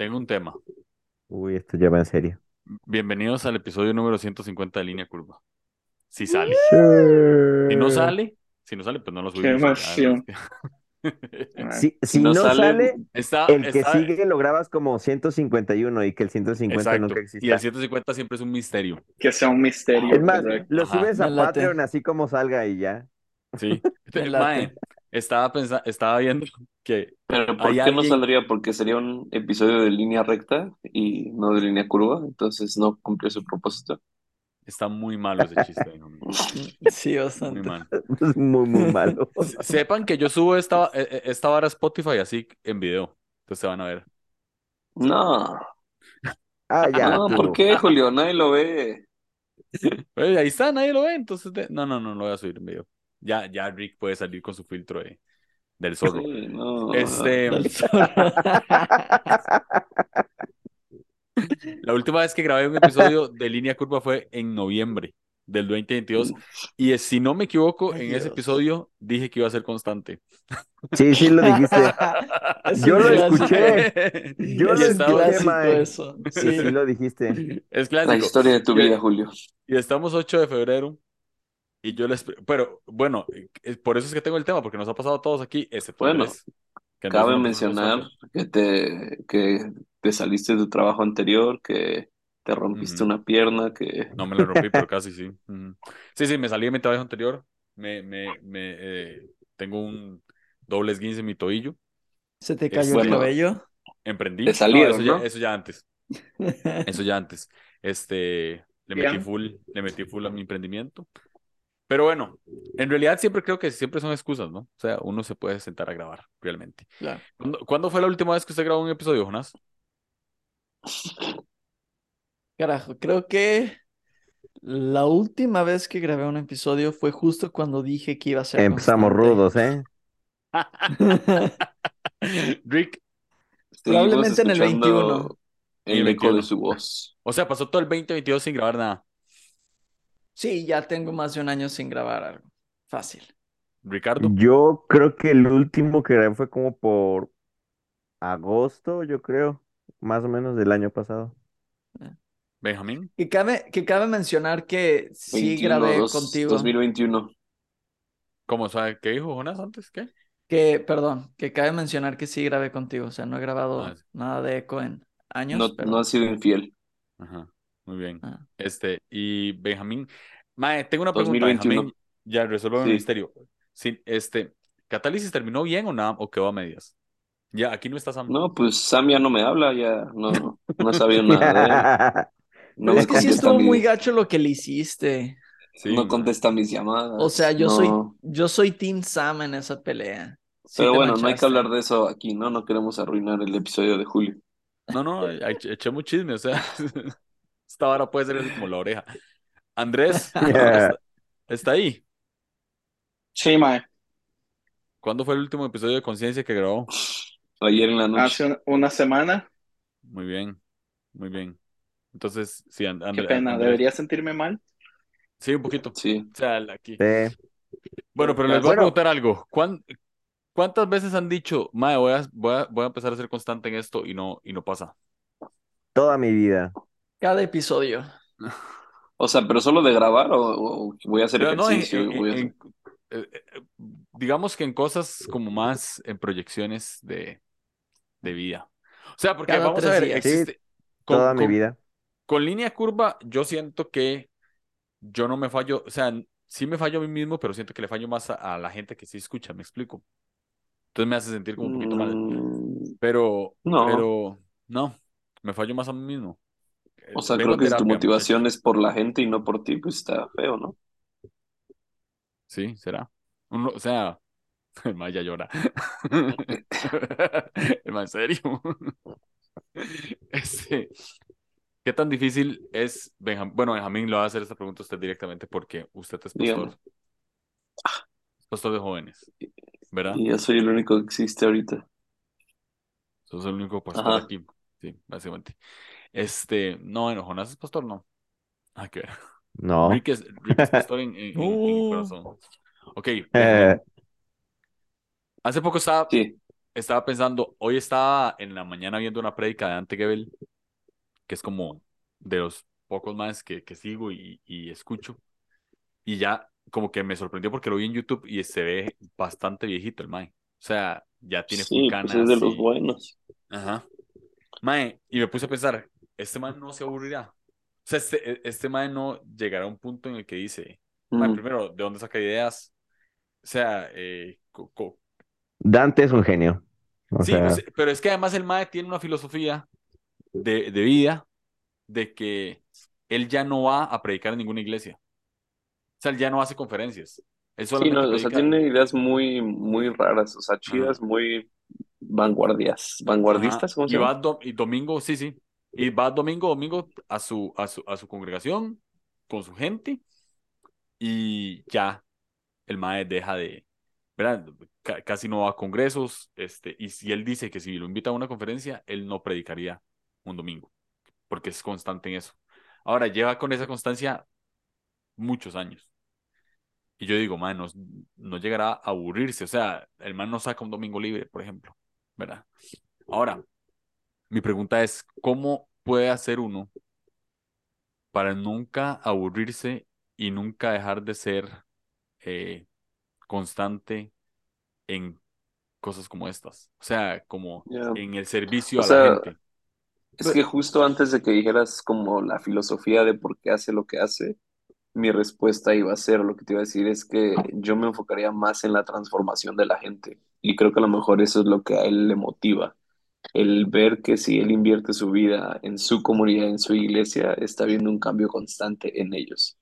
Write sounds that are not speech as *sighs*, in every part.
tengo un tema. Uy, esto ya va en serio. Bienvenidos al episodio número 150 de Línea Curva. Si sale. Si no sale, si no sale, pues no lo subimos. Qué emoción. *laughs* Si, si no no, sale, sale, Está, el que está- sigue lo grabas como 151 y que el 150 Exacto. nunca Y exista. el 150 siempre es un misterio. Que sea un misterio. Es más, correcto. lo Ajá. subes a. Patreon así como salga y ya. Sí. *laughs* *laughs* Mae, estaba pensando, estaba viendo *laughs* que Pero ¿por Hay qué no alguien- saldría? Porque sería un episodio de línea recta y no de línea curva, entonces no cumplió su propósito. está muy malo ese chiste. *laughs* amigo. Sí, Muy bastante. malo. *laughs* Es muy, muy malo. Se- Sepan que yo subo esta, eh, eh, esta vara a Spotify así en video. Entonces se van a ver. No, Ah, ya. no, tú. ¿por qué, Julio? Nadie lo ve. Eh, ahí está, nadie lo ve. Entonces, de- no, no, no, lo voy a subir en video. Ya, ya Rick puede salir con su filtro de- del zorro. Sí, no. Este, Del *laughs* zorro. la última vez que grabé un episodio de Línea Curva fue en noviembre del 2022. Y eh, si no me equivoco, Ay, en ese Dios. episodio dije que iba a ser constante. Sí, sí lo dijiste. Es *laughs* Yo lo clásico. escuché. Yo Es lo escuché, eso. Sí, Sí. sí lo dijiste. Es La clásico. historia de tu Y- vida, Julio. Y estamos 8 de febrero. Y yo les. Pero bueno, eh, por eso es que tengo el tema, porque nos ha pasado a todos aquí, excepto Bueno, Andrés, que Cabe no mencionar que te, que te saliste de tu trabajo anterior, que te rompiste una pierna, que No me la rompí, pero *laughs* casi sí. Sí, sí, me salí de mi trabajo anterior. Me, me, me, eh, tengo un doble esguince en mi tobillo. ¿Se te Es cayó el bueno. cabello? Emprendí. Te salieron, eso ya, ¿no? eso ya antes. *laughs* Eso ya antes. Este, le metí full, le metí full a mi emprendimiento. Pero bueno, en realidad siempre creo que siempre son excusas, ¿no? O sea, uno se puede sentar a grabar, realmente. Claro. ¿Cuándo, cuándo fue la última vez que usted grabó un episodio, Jonás? *sighs* Carajo, creo que la última vez que grabé un episodio fue justo cuando dije que iba a ser Empezamos constante. rudos, ¿eh? *laughs* Rick, Probablemente en el escuchando 21. En el eco 21. de su voz. o sea, pasó todo el 2022 sin grabar nada. Sí, ya tengo más de un año sin grabar algo. Fácil. Ricardo, Yo creo que el último que grabé fue como por agosto, yo creo, más o menos del año pasado. Benjamín, Que cabe, que cabe mencionar que sí 21, grabé dos- contigo. 2021. ¿cómo sabe qué dijo Jonás antes? ¿Qué? Que, perdón, que cabe mencionar que sí grabé contigo. O sea, no he grabado Ah, sí. nada de eco en años, No, pero... no has sido infiel. Ajá, muy bien. Ah. Este, y Benjamín, Mae, tengo una pregunta, 2021. Benjamín, ya resuelve el Sí. misterio. Sí, este, ¿Catálisis terminó bien o nada, o quedó a medias? Ya, aquí no está Sam. No, pues Sam ya no me habla, ya no, no sabía *laughs* nada de él. *laughs* No Pero es que sí estuvo mi- muy gacho lo que le hiciste. Sí, no contesta mis llamadas. O sea, yo soy, yo soy Team Sam en esa pelea. Sí Pero bueno, no hay que hablar de eso aquí, ¿no? No queremos arruinar el episodio de Julio. No, no, *laughs* ech- echemos chisme, o sea, esta vara puede ser como la oreja. Andrés, *laughs* ¿está, está ahí? Sí, mae. ¿Cuándo fue el último episodio de Conciencia que grabó? Ayer en la noche. Hace un- una semana. Muy bien, muy bien. Entonces, sí, And- Qué Andrés. pena. Andrés- ¿Debería sentirme mal? Sí, un poquito. Sí. O sea, aquí. Sí. Bueno, pero les voy a preguntar algo. ¿Cuán- ¿Cuántas veces han dicho, Mae, voy a, voy a, voy a empezar a ser constante en esto y no, y no pasa? Toda mi vida. Cada episodio. O sea, pero solo de grabar o, o voy a hacer Pero no, en- ejercicio. en- voy a- en- eh, eh, digamos que en cosas como más en proyecciones de, de vida. O sea, porque Cada vamos a ver, días. existe. con- Toda mi vida. Con línea curva, yo siento que yo no me fallo, o sea, sí me fallo a mí mismo, pero siento que le fallo más a, a la gente que sí escucha, ¿me explico? Entonces me hace sentir como un poquito mal. Mm, Pero, No. pero, no, me fallo más a mí mismo. O sea, creo que si tu terapia, motivación muchachos. es por la gente y no por ti, pues está feo, ¿no? Sí, será. Uno, o sea, *laughs* el man ya llora. *laughs* El man, en serio. *laughs* Este, ¿qué tan difícil es Benjamín? Bueno, Benjamín lo va a hacer esta pregunta a usted directamente porque usted es pastor. Es pastor de jóvenes, ¿verdad? Y yo soy el único que existe ahorita. Sos el único pastor Ajá. aquí. Sí, básicamente. Este, no, bueno, Jonás es pastor, no. Ah, qué ver. *laughs* No. Rick es, Rick es pastor en, *laughs* en- en- en el corazón. Ok, Eh, hace poco estaba Sí. estaba pensando, hoy estaba en la mañana viendo una prédica de Ante Gebel, que es como de los pocos más que, que sigo y, y escucho. Y ya como que me sorprendió porque lo vi en YouTube y se ve bastante viejito el Mae. O sea, ya tiene Sí, canas pues es de los buenos. Ajá. Mae, y me puse a pensar, este man no se aburrirá. O sea, este, este man no llegará a un punto en el que dice, Mm. primero, ¿de dónde saca ideas? O sea, eh, Dante es un genio. O sí, sea, pero es que además el mae tiene una filosofía de, de vida de que él ya no va a predicar en ninguna iglesia. O sea, él ya no hace conferencias. Él Sí, no, o sea, predica. tiene ideas muy, muy raras, o sea, chidas, muy vanguardias, vanguardistas, ¿cómo se Y va llama? do- y domingo, sí, sí. Y va domingo, domingo a su, a su, a su congregación con su gente y ya el mae deja de, ¿verdad? Ca- casi no va a congresos, este, y si él dice que si lo invita a una conferencia, él no predicaría un domingo, porque es constante en eso. Ahora, lleva con esa constancia muchos años. Y yo digo, man, no, no llegará a aburrirse. O sea, el man no saca un domingo libre, por ejemplo, ¿verdad? Ahora, mi pregunta es, ¿cómo puede hacer uno para nunca aburrirse y nunca dejar de ser eh, constante en cosas como estas? O sea, como en el servicio O a sea, la gente. Es que justo antes de que dijeras como la filosofía de por qué hace lo que hace, mi respuesta iba a ser, lo que te iba a decir es que yo me enfocaría más en la transformación de la gente. Y creo que a lo mejor eso es lo que a él le motiva. El ver que si él invierte su vida en su comunidad, en su iglesia, está viendo un cambio constante en ellos.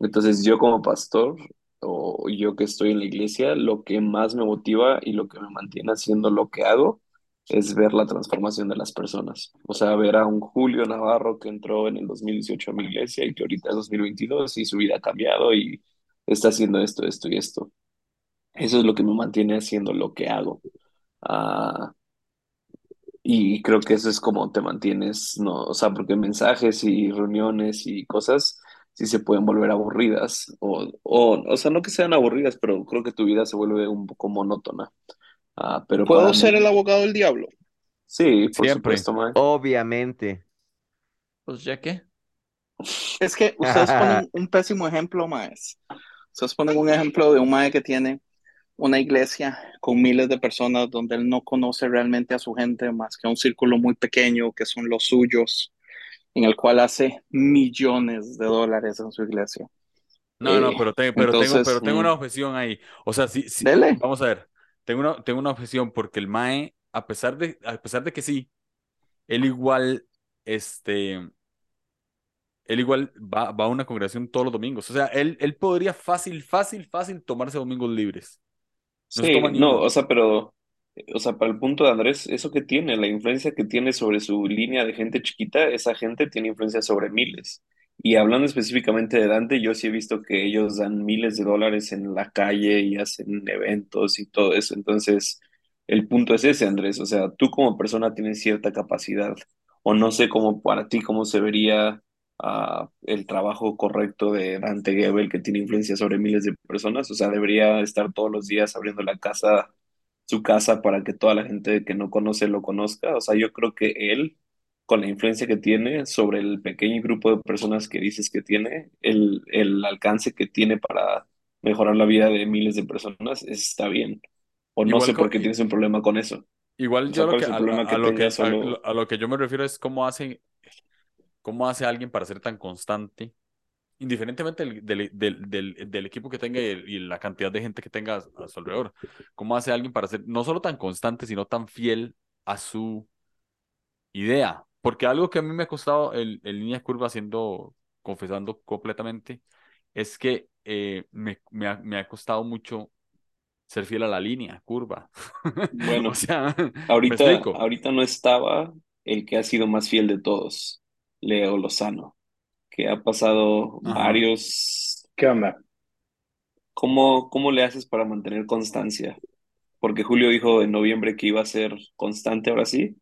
Entonces yo como pastor o yo que estoy en la iglesia, lo que más me motiva y lo que me mantiene haciendo lo que hago es ver la transformación de las personas. O sea, ver a un Julio Navarro que entró en el 2018 a mi iglesia y que ahorita es 2022 y su vida ha cambiado y está haciendo esto, esto y esto. Eso es lo que me mantiene haciendo lo que hago. Ah, y creo que eso es como te mantienes, ¿no? O sea, porque mensajes y reuniones y cosas sí se pueden volver aburridas. O, o, o sea, no que sean aburridas, pero creo que tu vida se vuelve un poco monótona. Ah, pero ¿Puedo ser mí, el abogado del diablo? sí, por Siempre. supuesto, Mae. obviamente. Pues ya que. Es que ustedes *laughs* ponen un pésimo ejemplo, maes. Ustedes ponen un ejemplo de un mae que tiene una iglesia con miles de personas donde él no conoce realmente a su gente más que a un círculo muy pequeño que son los suyos, en el cual hace millones de dólares en su iglesia. No, no, Eh, pero, te- pero tengo, pero tengo mm. una objeción ahí. O sea, sí, vamos a ver. Tengo una, tengo una objeción porque el Mae, a pesar de, a pesar de que sí, él igual, este, él igual va, va a una congregación todos los domingos. O sea, él, él podría fácil, fácil, fácil tomarse domingos libres. No Sí, ni no, o sea, pero, o sea, para el punto de Andrés, eso que tiene, la influencia que tiene sobre su línea de gente chiquita, esa gente tiene influencia sobre miles. Y hablando específicamente de Dante, yo sí he visto que ellos dan miles de dólares en la calle y hacen eventos y todo eso. Entonces, el punto es ese, Andrés, o sea, tú como persona tienes cierta capacidad, o no sé cómo para ti, cómo se vería el trabajo correcto de Dante Gebel, que tiene influencia sobre miles de personas. O sea, debería estar todos los días abriendo la casa, su casa, para que toda la gente que no conoce lo conozca. O sea, yo creo que él, con la influencia que tiene sobre el pequeño grupo de personas que dices que tiene, el, el alcance que tiene para mejorar la vida de miles de personas, está bien. O no Igual sé por qué tienes un problema con eso. Igual O yo lo ¿cuál que, a, problema a- que a lo que, a, solo... lo- a lo que yo me refiero es cómo hace, cómo hace alguien para ser tan constante, indiferentemente del, del, del, del- del equipo que tenga y, el- y la cantidad de gente que tenga a, a su alrededor. ¿Cómo hace alguien para ser no solo tan constante, sino tan fiel a su idea? Porque algo que a mí me ha costado en, línea curva, haciendo, confesando completamente, es que eh, me, me ha, me ha costado mucho ser fiel a la línea curva. *laughs* Bueno, O sea, *laughs* ¿me Ahorita, ahorita no estaba el que ha sido más fiel de todos, Leo Lozano, que ha pasado Ajá. varios... ¿Qué onda? ¿Cómo, cómo le haces para mantener constancia? Porque Julio dijo en noviembre que iba a ser constante ahora sí,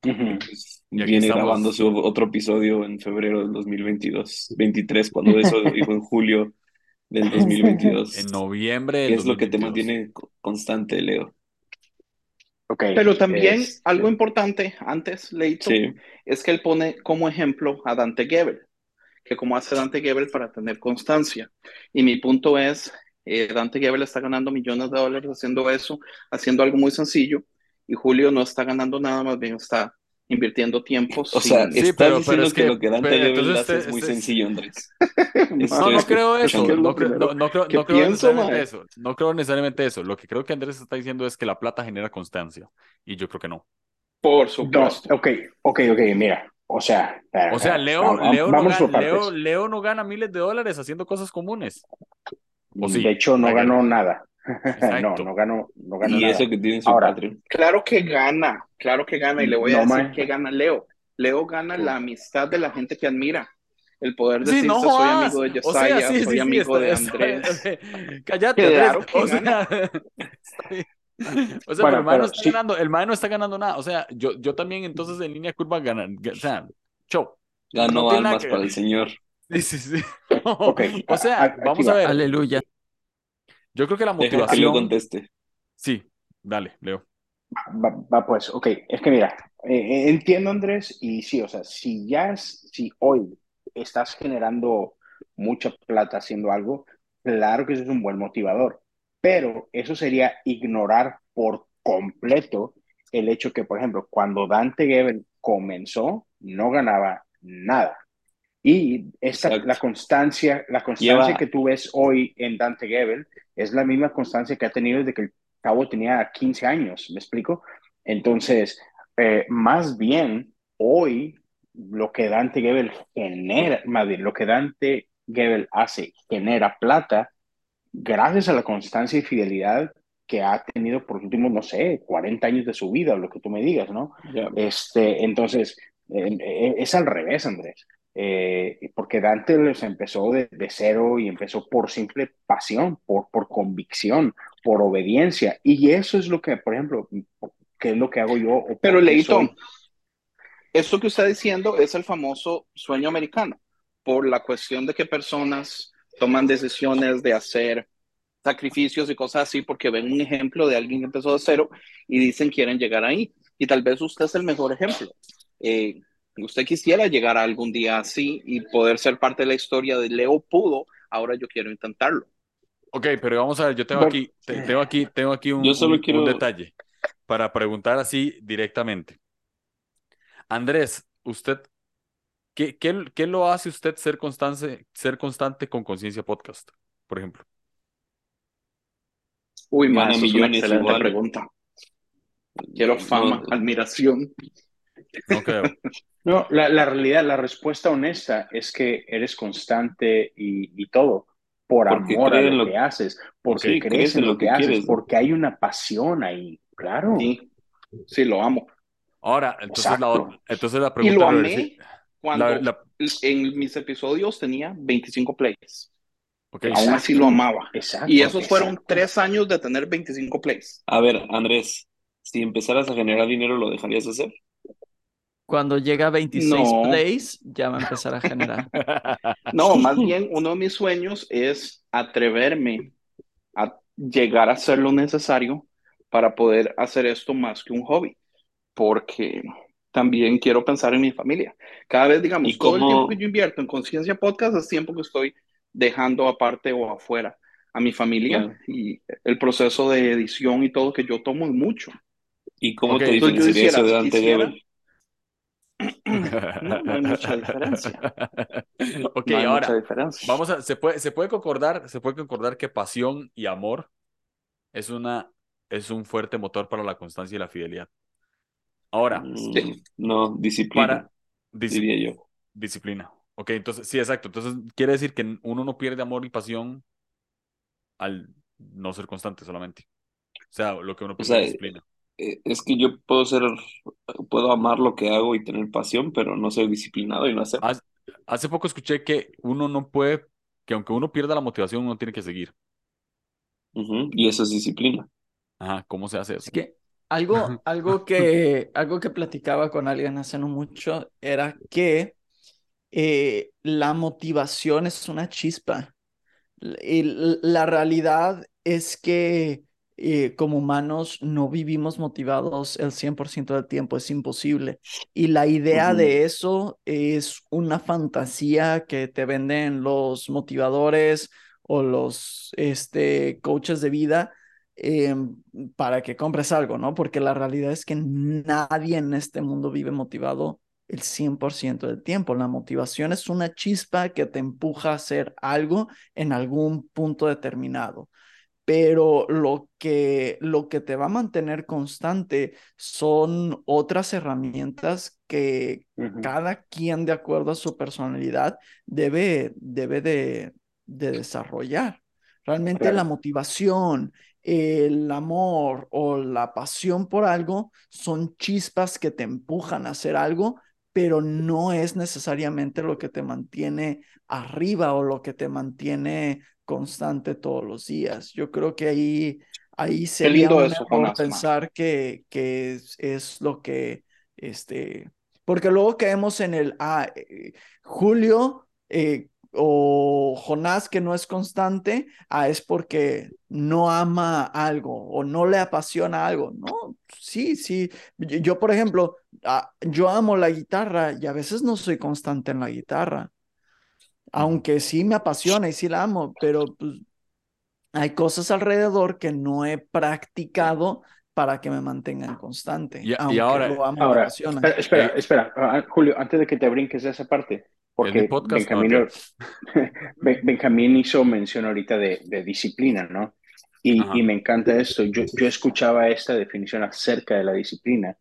pues Y aquí viene estamos. grabando su otro episodio en febrero del 2022, 23, cuando eso *laughs* dijo en julio del 2022. En noviembre ¿Qué es lo que te 2022. mantiene co- constante, Leo? Pero también algo importante antes, Leito, Sí. es que él pone como ejemplo a Dante Gebel, que como hace Dante Gebel para tener constancia. Y mi punto es, eh, Dante Gebel está ganando millones de dólares haciendo eso, haciendo algo muy sencillo, y Julio no está ganando nada, más bien está invirtiendo tiempo. O sea, Sí, estás pero- diciendo pero es que, que- lo que Dante pero entonces este- es muy este- sencillo, Andrés. *laughs* No, no creo eso. No creo, primero no, no creo, que no creo pienso, necesariamente eso. No creo necesariamente eso. Lo que creo que Andrés está diciendo es que la plata genera constancia. Y yo creo que no. Por No, supuesto. ok, ok, ok, mira. O sea, O sea, Leo, vamos- Leo, no vamos gana. Leo, Leo no gana miles de dólares haciendo cosas comunes. ¿O sí? De hecho, no ganó nada. *laughs* no, Exacto. no ganó, no ganó Y nada. eso que tiene su Ahora, Patreon. Claro que gana, claro que gana, y le voy a No, decir que gana Leo. Leo gana la amistad de la gente que admira. El poder Sí, decirse no soy amigo de O sea, Yesaya, sí, soy sí, sí, amigo está- de está- Andrés. *laughs* Cállate, Claro O sea. *laughs* O sea, Bueno, pero el mae no está sí. ganando, el mae no está ganando nada. O sea, yo, yo también entonces en línea curva gana, ga- o sea, show. Ganó no almas que para el Señor. Sí, sí, sí. Ok, O sea, vamos va. a ver. Aleluya. Yo creo que la Deja que motivación. Leo conteste. Sí, dale, Leo. Va, va, pues, ok, es que mira, eh, eh, entiendo Andrés, y sí, o sea, si ya, es- si hoy estás generando mucha plata haciendo algo, claro que eso es un buen motivador, pero eso sería ignorar por completo el hecho que, por ejemplo, cuando Dante Gebel comenzó, no ganaba nada. Y esta, Exacto. la constancia, la constancia Lleva- que tú ves hoy en Dante Gebel es la misma constancia que ha tenido desde que el cabo tenía 15 años, ¿me explico? Entonces, eh, más bien, hoy lo que Dante Gebel genera, más bien, lo que Dante Gebel hace, genera plata, gracias a la constancia y fidelidad que ha tenido por los últimos, no sé, 40 años de su vida, o lo que tú me digas, ¿no? Este, entonces, eh, eh, es al revés, Andrés. Eh, porque Dante les empezó de, de cero y empezó por simple pasión, por, por convicción, por obediencia. Y eso es lo que, por ejemplo, que es lo que hago yo. Pero Leito, soy- esto que está diciendo es el famoso sueño americano, por la cuestión de que personas toman decisiones de hacer sacrificios y cosas así porque ven un ejemplo de alguien que empezó de cero y dicen quieren llegar ahí. Y tal vez usted es el mejor ejemplo. Eh, usted quisiera llegar a algún día así y poder ser parte de la historia de Leo pudo, ahora yo quiero intentarlo. Ok, pero vamos a ver, yo tengo aquí, te- tengo aquí, tengo aquí un, Yo solo un- un quiero- detalle para preguntar así directamente. Andrés, usted, ¿qué, qué, qué lo hace usted ser constante, ser constante con Conciencia Podcast, por ejemplo? Uy, man, es una excelente igual. pregunta. Quiero fama, No, admiración. No creo. No, la, la realidad, la respuesta honesta es que eres constante y, y todo por Porque amor a lo lo- que haces, porque Sí, crees en lo que, haces, quieres. porque hay una pasión ahí, claro. Sí, sí, lo amo. Ahora, entonces la, entonces la Y pregunta lo regresi- amé cuando la- la- en mis episodios tenía 25 plays. ok, Aún así lo amaba. Exacto. Y esos fueron tres años de tener 25 plays. A ver, Andrés, si empezaras a generar dinero, ¿lo dejarías de hacer? Cuando llega a 26 No. plays, ya va a empezar a generar. *laughs* No, más bien uno de mis sueños es atreverme a llegar a hacer lo necesario para poder hacer esto más que un hobby. Porque también quiero pensar en mi familia. Cada vez, digamos, ¿Y todo el tiempo que yo invierto en Conciencia Podcast es tiempo que estoy dejando aparte o afuera a mi familia Claro. y el proceso de edición y todo que yo tomo es mucho. ¿Y cómo Ok, te eso de Dante quisiera- Gebel? No, no hay mucha diferencia. *laughs* Ok, No hay ahora, mucha diferencia. vamos a, se puede, se puede concordar, se puede concordar que pasión y amor es una, es un fuerte motor para la constancia y la fidelidad. Ahora, Mm, No, disciplina, para dis- diría yo. disciplina. Ok, entonces, sí, exacto. Entonces, quiere decir que uno no pierde amor y pasión al no ser constante solamente. O sea, lo que uno pierde sea, es disciplina. Eh, Es que yo puedo ser, puedo amar lo que hago y tener pasión, pero no ser disciplinado y no hacer. Hace, hace poco escuché que uno no puede, que aunque uno pierda la motivación, uno tiene que seguir. Ujú, Y eso es disciplina. Ajá, ¿cómo se hace eso? Es que algo, algo *laughs* que, algo que platicaba con alguien hace no mucho era que eh, la motivación es una chispa. Y la realidad es que eh, como humanos no vivimos motivados el 100% del tiempo, es imposible. Y la idea de eso es una fantasía que te venden los motivadores o los este, coaches de vida em, para que compres algo, ¿no? Porque la realidad es que nadie en este mundo vive motivado el 100% del tiempo. La motivación es una chispa que te empuja a hacer algo en algún punto determinado. Pero lo que, lo que te va a mantener constante son otras herramientas que cada quien, de acuerdo a su personalidad, debe, debe de, de desarrollar. Realmente la motivación, el amor o la pasión por algo son chispas que te empujan a hacer algo, pero no es necesariamente lo que te mantiene arriba o lo que te mantiene constante todos los días. Yo creo que ahí, ahí sería error pensar que, que es, lo que, este, porque luego caemos en el, ah, eh, Julio eh, o Jonás que no es constante, ah, es porque no ama algo o no le apasiona algo. No, sí, sí. Yo, por ejemplo, ah, yo amo la guitarra y a veces no soy constante en la guitarra. Aunque sí me apasiona y sí la amo, pero pues, hay cosas alrededor que no he practicado para que me mantengan constante. Y, ahora, ahora espera, espera, eh, espera, ah, Julio, antes de que te brinques de esa parte, porque *laughs* Benjamín, hizo mención ahorita de, disciplina, ¿no? Y, me encanta esto. Yo, yo, escuchaba esta definición acerca de la disciplina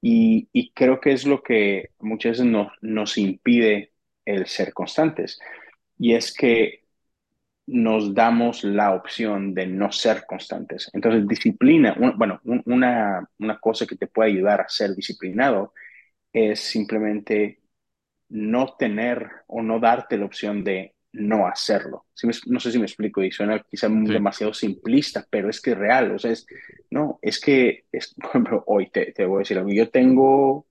y, creo que es lo que muchas veces nos, nos impide el ser constantes. Y es que nos damos la opción de no ser constantes. Entonces, disciplina, bueno, una, una cosa que te puede ayudar a ser disciplinado es simplemente no tener o no darte la opción de no hacerlo. no sé si me explico y suena quizá demasiado simplista, pero es que es real. O sea, es, no, es que, es, *laughs* por ejemplo, hoy te, te voy a decir algo. Yo tengo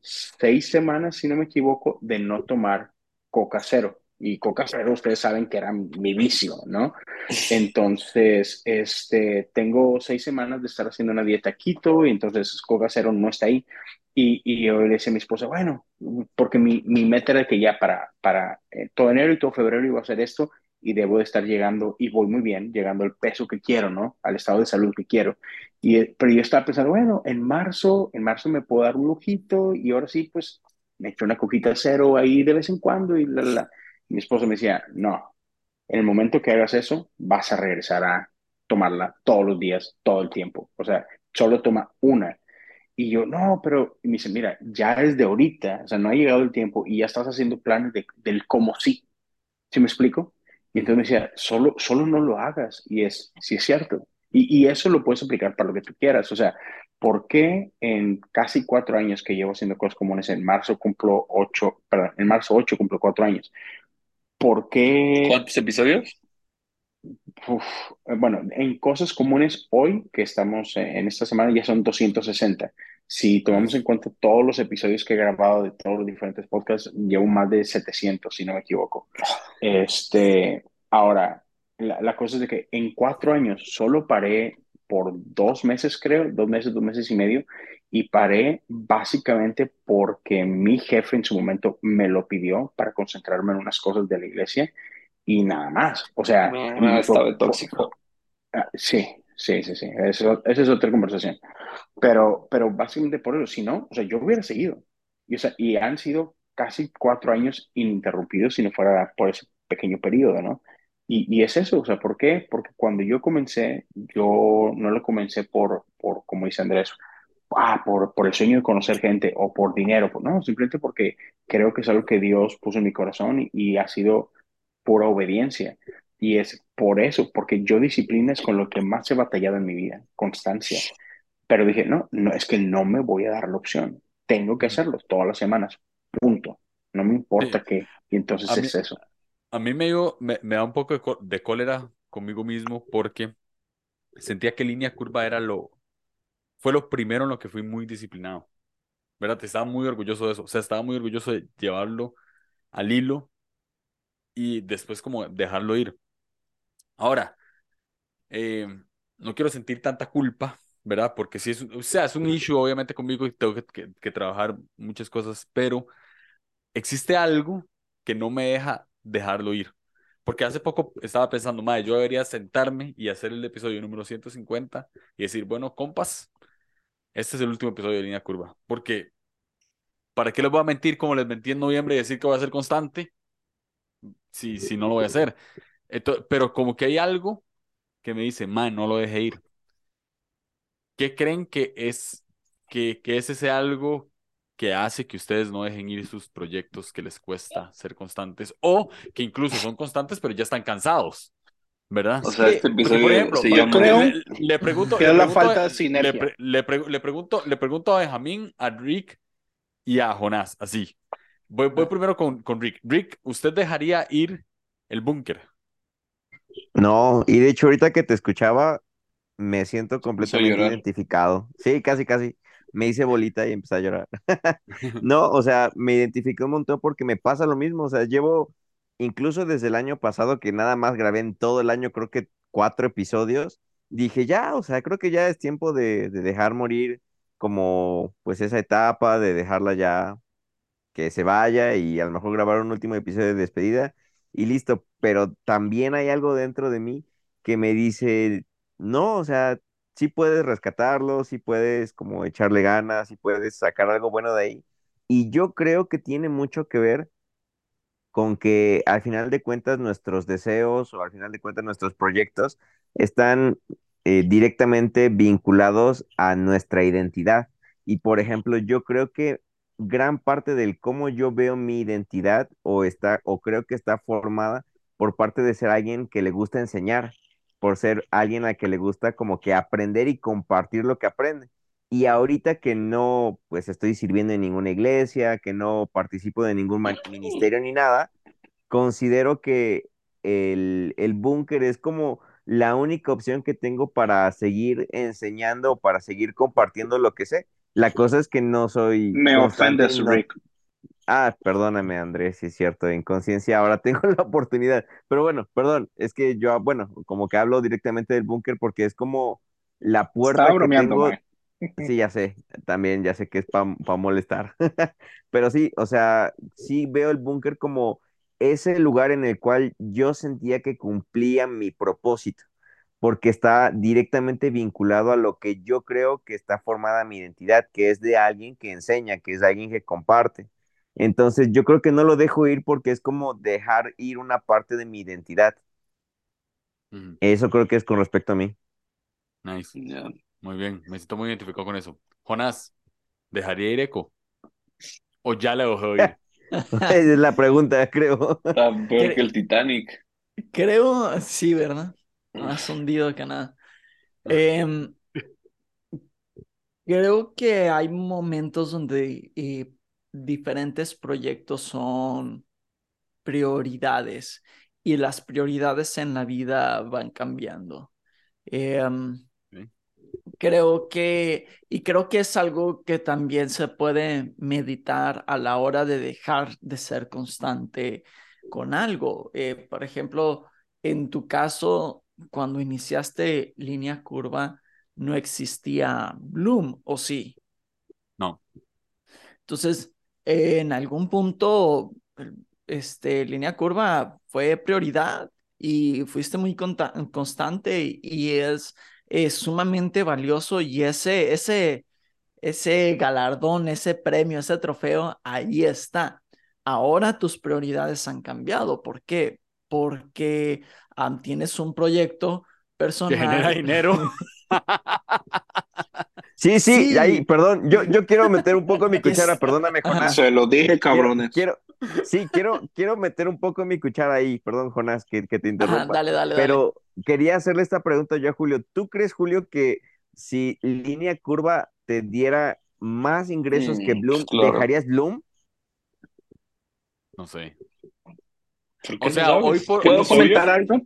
seis semanas, si no me equivoco, de no tomar coca cero. Y coca cero, ustedes saben que era mi vicio, ¿no? *laughs* Entonces, este, tengo seis semanas de estar haciendo una dieta quito y entonces coca cero no está ahí. Y, y yo le decía a mi esposa, bueno, porque mi, mi meta era que ya para, para eh, todo enero y todo febrero iba a hacer esto y debo de estar llegando, y voy muy bien, llegando al peso que quiero, ¿no? Al estado de salud que quiero. Y, eh, pero yo estaba pensando, bueno, en marzo, en marzo me puedo dar un lujito y ahora sí, pues me echo una coquita cero ahí de vez en cuando y la, la. Mi esposa me decía, no, en el momento que hagas eso, vas a regresar a tomarla todos los días, todo el tiempo. O sea, solo toma una y yo, no, pero me dice, mira, ya es de ahorita, o sea, no ha llegado el tiempo y ya estás haciendo planes de, del cómo sí. ¿Sí me explico? Y entonces me decía, solo, solo no lo hagas. Y es, sí es cierto. Y, y eso lo puedes aplicar para lo que tú quieras. O sea, ¿por qué en casi cuatro años que llevo haciendo cosas comunes, en marzo cumplo ocho, perdón, en marzo ocho cumplo cuatro años? ¿Por qué? ¿Cuántos episodios? bueno, en cosas comunes hoy, que estamos en esta semana, ya son 260. Si tomamos en cuenta todos los episodios que he grabado de todos los diferentes podcasts, llevo más de 700, si no me equivoco. Este, ahora, la, cosa es de que en cuatro años solo paré por dos meses, creo, dos meses, dos meses y medio, y paré básicamente porque mi jefe en su momento me lo pidió para concentrarme en unas cosas de la iglesia y nada más. O sea, no, estaba tóxico. Ah, sí, sí, sí, sí. Eso, esa es otra conversación. Pero, pero básicamente por eso, si no, o sea, yo hubiera seguido. Y, o sea, y han sido casi cuatro años ininterrumpidos si no fuera por ese pequeño periodo, ¿no? Y, y, es eso, o sea, ¿por qué? Porque cuando yo comencé, yo no lo comencé por, por como dice Andrés, ah, por, por el sueño de conocer gente o por dinero, no, simplemente porque creo que es algo que Dios puso en mi corazón y ha sido pura obediencia. Y es por eso, porque yo disciplina es con lo que más he batallado en mi vida, constancia. Pero dije, no, no, es que no me voy a dar la opción. Tengo que hacerlo todas las semanas. Punto. No me importa qué. Y entonces es eso. A mí me, me, me, da un poco de, cólera conmigo mismo porque sentía que línea curva era lo, fue lo primero en lo que fui muy disciplinado. ¿Verdad? Estaba muy orgulloso de eso. O sea, estaba muy orgulloso de llevarlo al hilo y después como dejarlo ir. Ahora, eh, no quiero sentir tanta culpa, ¿verdad? Porque si es, o sea, es un issue obviamente conmigo y tengo que- que trabajar muchas cosas, pero existe algo que no me deja dejarlo ir. Porque hace poco estaba pensando, madre, yo debería sentarme y hacer el episodio número 150 y decir, bueno, compas, este es el último episodio de Línea Curva. Porque, ¿para qué les voy a mentir como les mentí en noviembre y decir que voy a ser constante? Si, si no lo voy a hacer. Pero como que hay algo que me dice, man, no lo deje ir. ¿Qué creen que es, que, que es ese algo que hace que ustedes no dejen ir sus proyectos que les cuesta ser constantes o que incluso son constantes pero ya están cansados, ¿verdad? O sea, este episodio por ejemplo, se le- llama... creo le, le pregunto, le es la pregunto, falta de le, sinergia. pre- le pre- le pregunto, le pregunto a Benjamín, a Rick y a Jonás, así. Voy, voy primero con, con Rick. Rick, ¿usted dejaría ir el búnker? No, y de hecho ahorita que te escuchaba, me siento completamente identificado. Sí, casi, casi. Me hice bolita y empecé a llorar. *laughs* *laughs* No, o sea, me identifiqué un montón porque me pasa lo mismo. O sea, llevo incluso desde el año pasado que nada más grabé en todo el año, creo que cuatro episodios. Dije, ya, o sea, creo que ya es tiempo de, de dejar morir como pues esa etapa, de dejarla ya que se vaya y a lo mejor grabar un último episodio de despedida y listo. Pero también hay algo dentro de mí que me dice, no, o sea, sí puedes rescatarlo, sí puedes como echarle ganas, sí puedes sacar algo bueno de ahí. Y yo creo que tiene mucho que ver con que al final de cuentas nuestros deseos o al final de cuentas nuestros proyectos están eh, directamente vinculados a nuestra identidad. Y por ejemplo, yo creo que gran parte del cómo yo veo mi identidad o está o creo que está formada por parte de ser alguien que le gusta enseñar, por ser alguien a que le gusta como que aprender y compartir lo que aprende. Y ahorita que no, pues estoy sirviendo en ninguna iglesia, que no participo de ningún ministerio ni nada, considero que el, el búnker es como la única opción que tengo para seguir enseñando o para seguir compartiendo lo que sé. La cosa es que no soy Me ofendes, no- Rick. Ah, perdóname, Andrés, sí es cierto, en conciencia ahora *laughs* tengo la oportunidad. Pero bueno, perdón, es que yo, bueno, como que hablo directamente del búnker porque es como la puerta Estaba que bromeando, tengo. *laughs* Sí, ya sé, también ya sé que es para molestar. *laughs* Pero sí, o sea, sí veo el búnker como ese lugar en el cual yo sentía que cumplía mi propósito, porque está directamente vinculado a lo que yo creo que está formada mi identidad, que es de alguien que enseña, que es de alguien que comparte. Entonces, yo creo que no lo dejo ir porque es como dejar ir una parte de mi identidad. Eso creo que es con respecto a mí. Nice. Muy bien, me siento muy identificado con eso. Jonás, ¿dejaría ir Eco? ¿O ya le dejó ir? *laughs* Esa es la pregunta, creo. Está peor que el Titanic. Creo, sí, ¿verdad? Más hundido que nada. Em, creo que hay momentos donde eh, diferentes proyectos son prioridades y las prioridades en la vida van cambiando. Em, creo que, y creo que es algo que también se puede meditar a la hora de dejar de ser constante con algo. Eh, por ejemplo, en tu caso, cuando iniciaste línea curva, no existía Bloom, ¿o sí? No. Entonces, eh, en algún punto, este, línea curva fue prioridad y fuiste muy constante y, y es, es sumamente valioso y ese, ese, ese galardón, ese premio, ese trofeo, ahí está. Ahora tus prioridades han cambiado. ¿Por qué? Porque tienes un proyecto Que genera personal. dinero. *laughs* *laughs* Sí, sí, Sí. ahí, perdón, yo, yo quiero meter un poco mi cuchara, Es- perdóname, Ajá. Jonás. Se lo dije, cabrones. quiero, sí, quiero, quiero meter un poco mi cuchara ahí, perdón, Jonás, que, que te Ajá, interrumpa. dale, dale, dale. Pero quería hacerle esta pregunta yo a Julio. ¿Tú crees, Julio, que si línea curva te diera más ingresos que Mm, Bloom, claro. dejarías Bloom? No sé. ¿Por qué O sea, hoy por- ¿Puedo hoy- comentar algo?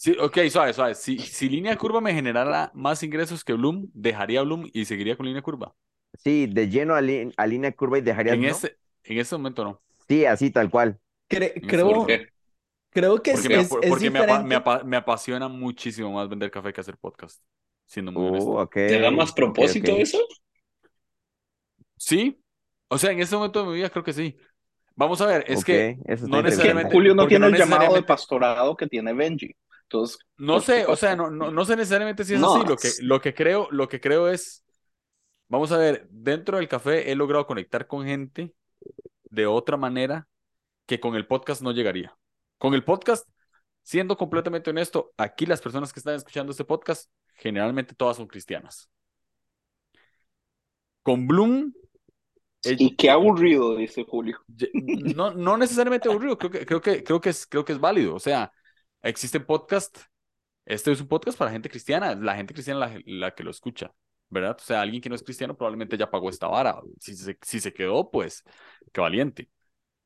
Sí, ok, suave, suave. Si, si línea curva me generara más ingresos que Bloom, dejaría Bloom y seguiría con línea curva. Sí, de lleno a, li- a línea curva y dejarías En Bloom. ese, en ese momento no. Sí, así tal cual. Cre- ese creo, ¿Por qué? creo que es, Porque, me, es, es porque me, apa- diferente. me apa- me apasiona muchísimo más vender café que hacer podcast. siendo muy. Uh, ¿Te da más propósito eso? Sí, o sea, en este momento de mi vida creo que sí. Vamos a ver, es que no Es que interesante. necesariamente, Julio no tiene no el llamado de pastorado que tiene Benji. Entonces, no sé, o sea, no, no, no sé necesariamente si es No, así. Lo que, lo que creo, lo que creo es, vamos a ver, dentro del café he logrado conectar con gente de otra manera que con el podcast no llegaría. Con el podcast, siendo completamente honesto, aquí las personas que están escuchando este podcast, generalmente todas son cristianas. Con Bloom, eh, Y qué aburrido, dice Julio. no, no necesariamente aburrido, creo que, creo que, creo que es, creo que es válido. O sea, existen podcasts, este es un podcast para gente cristiana, la gente cristiana la, la que lo escucha, ¿verdad? O sea, alguien que no es cristiano probablemente ya pagó esta vara. Si se, si se quedó, pues, qué valiente,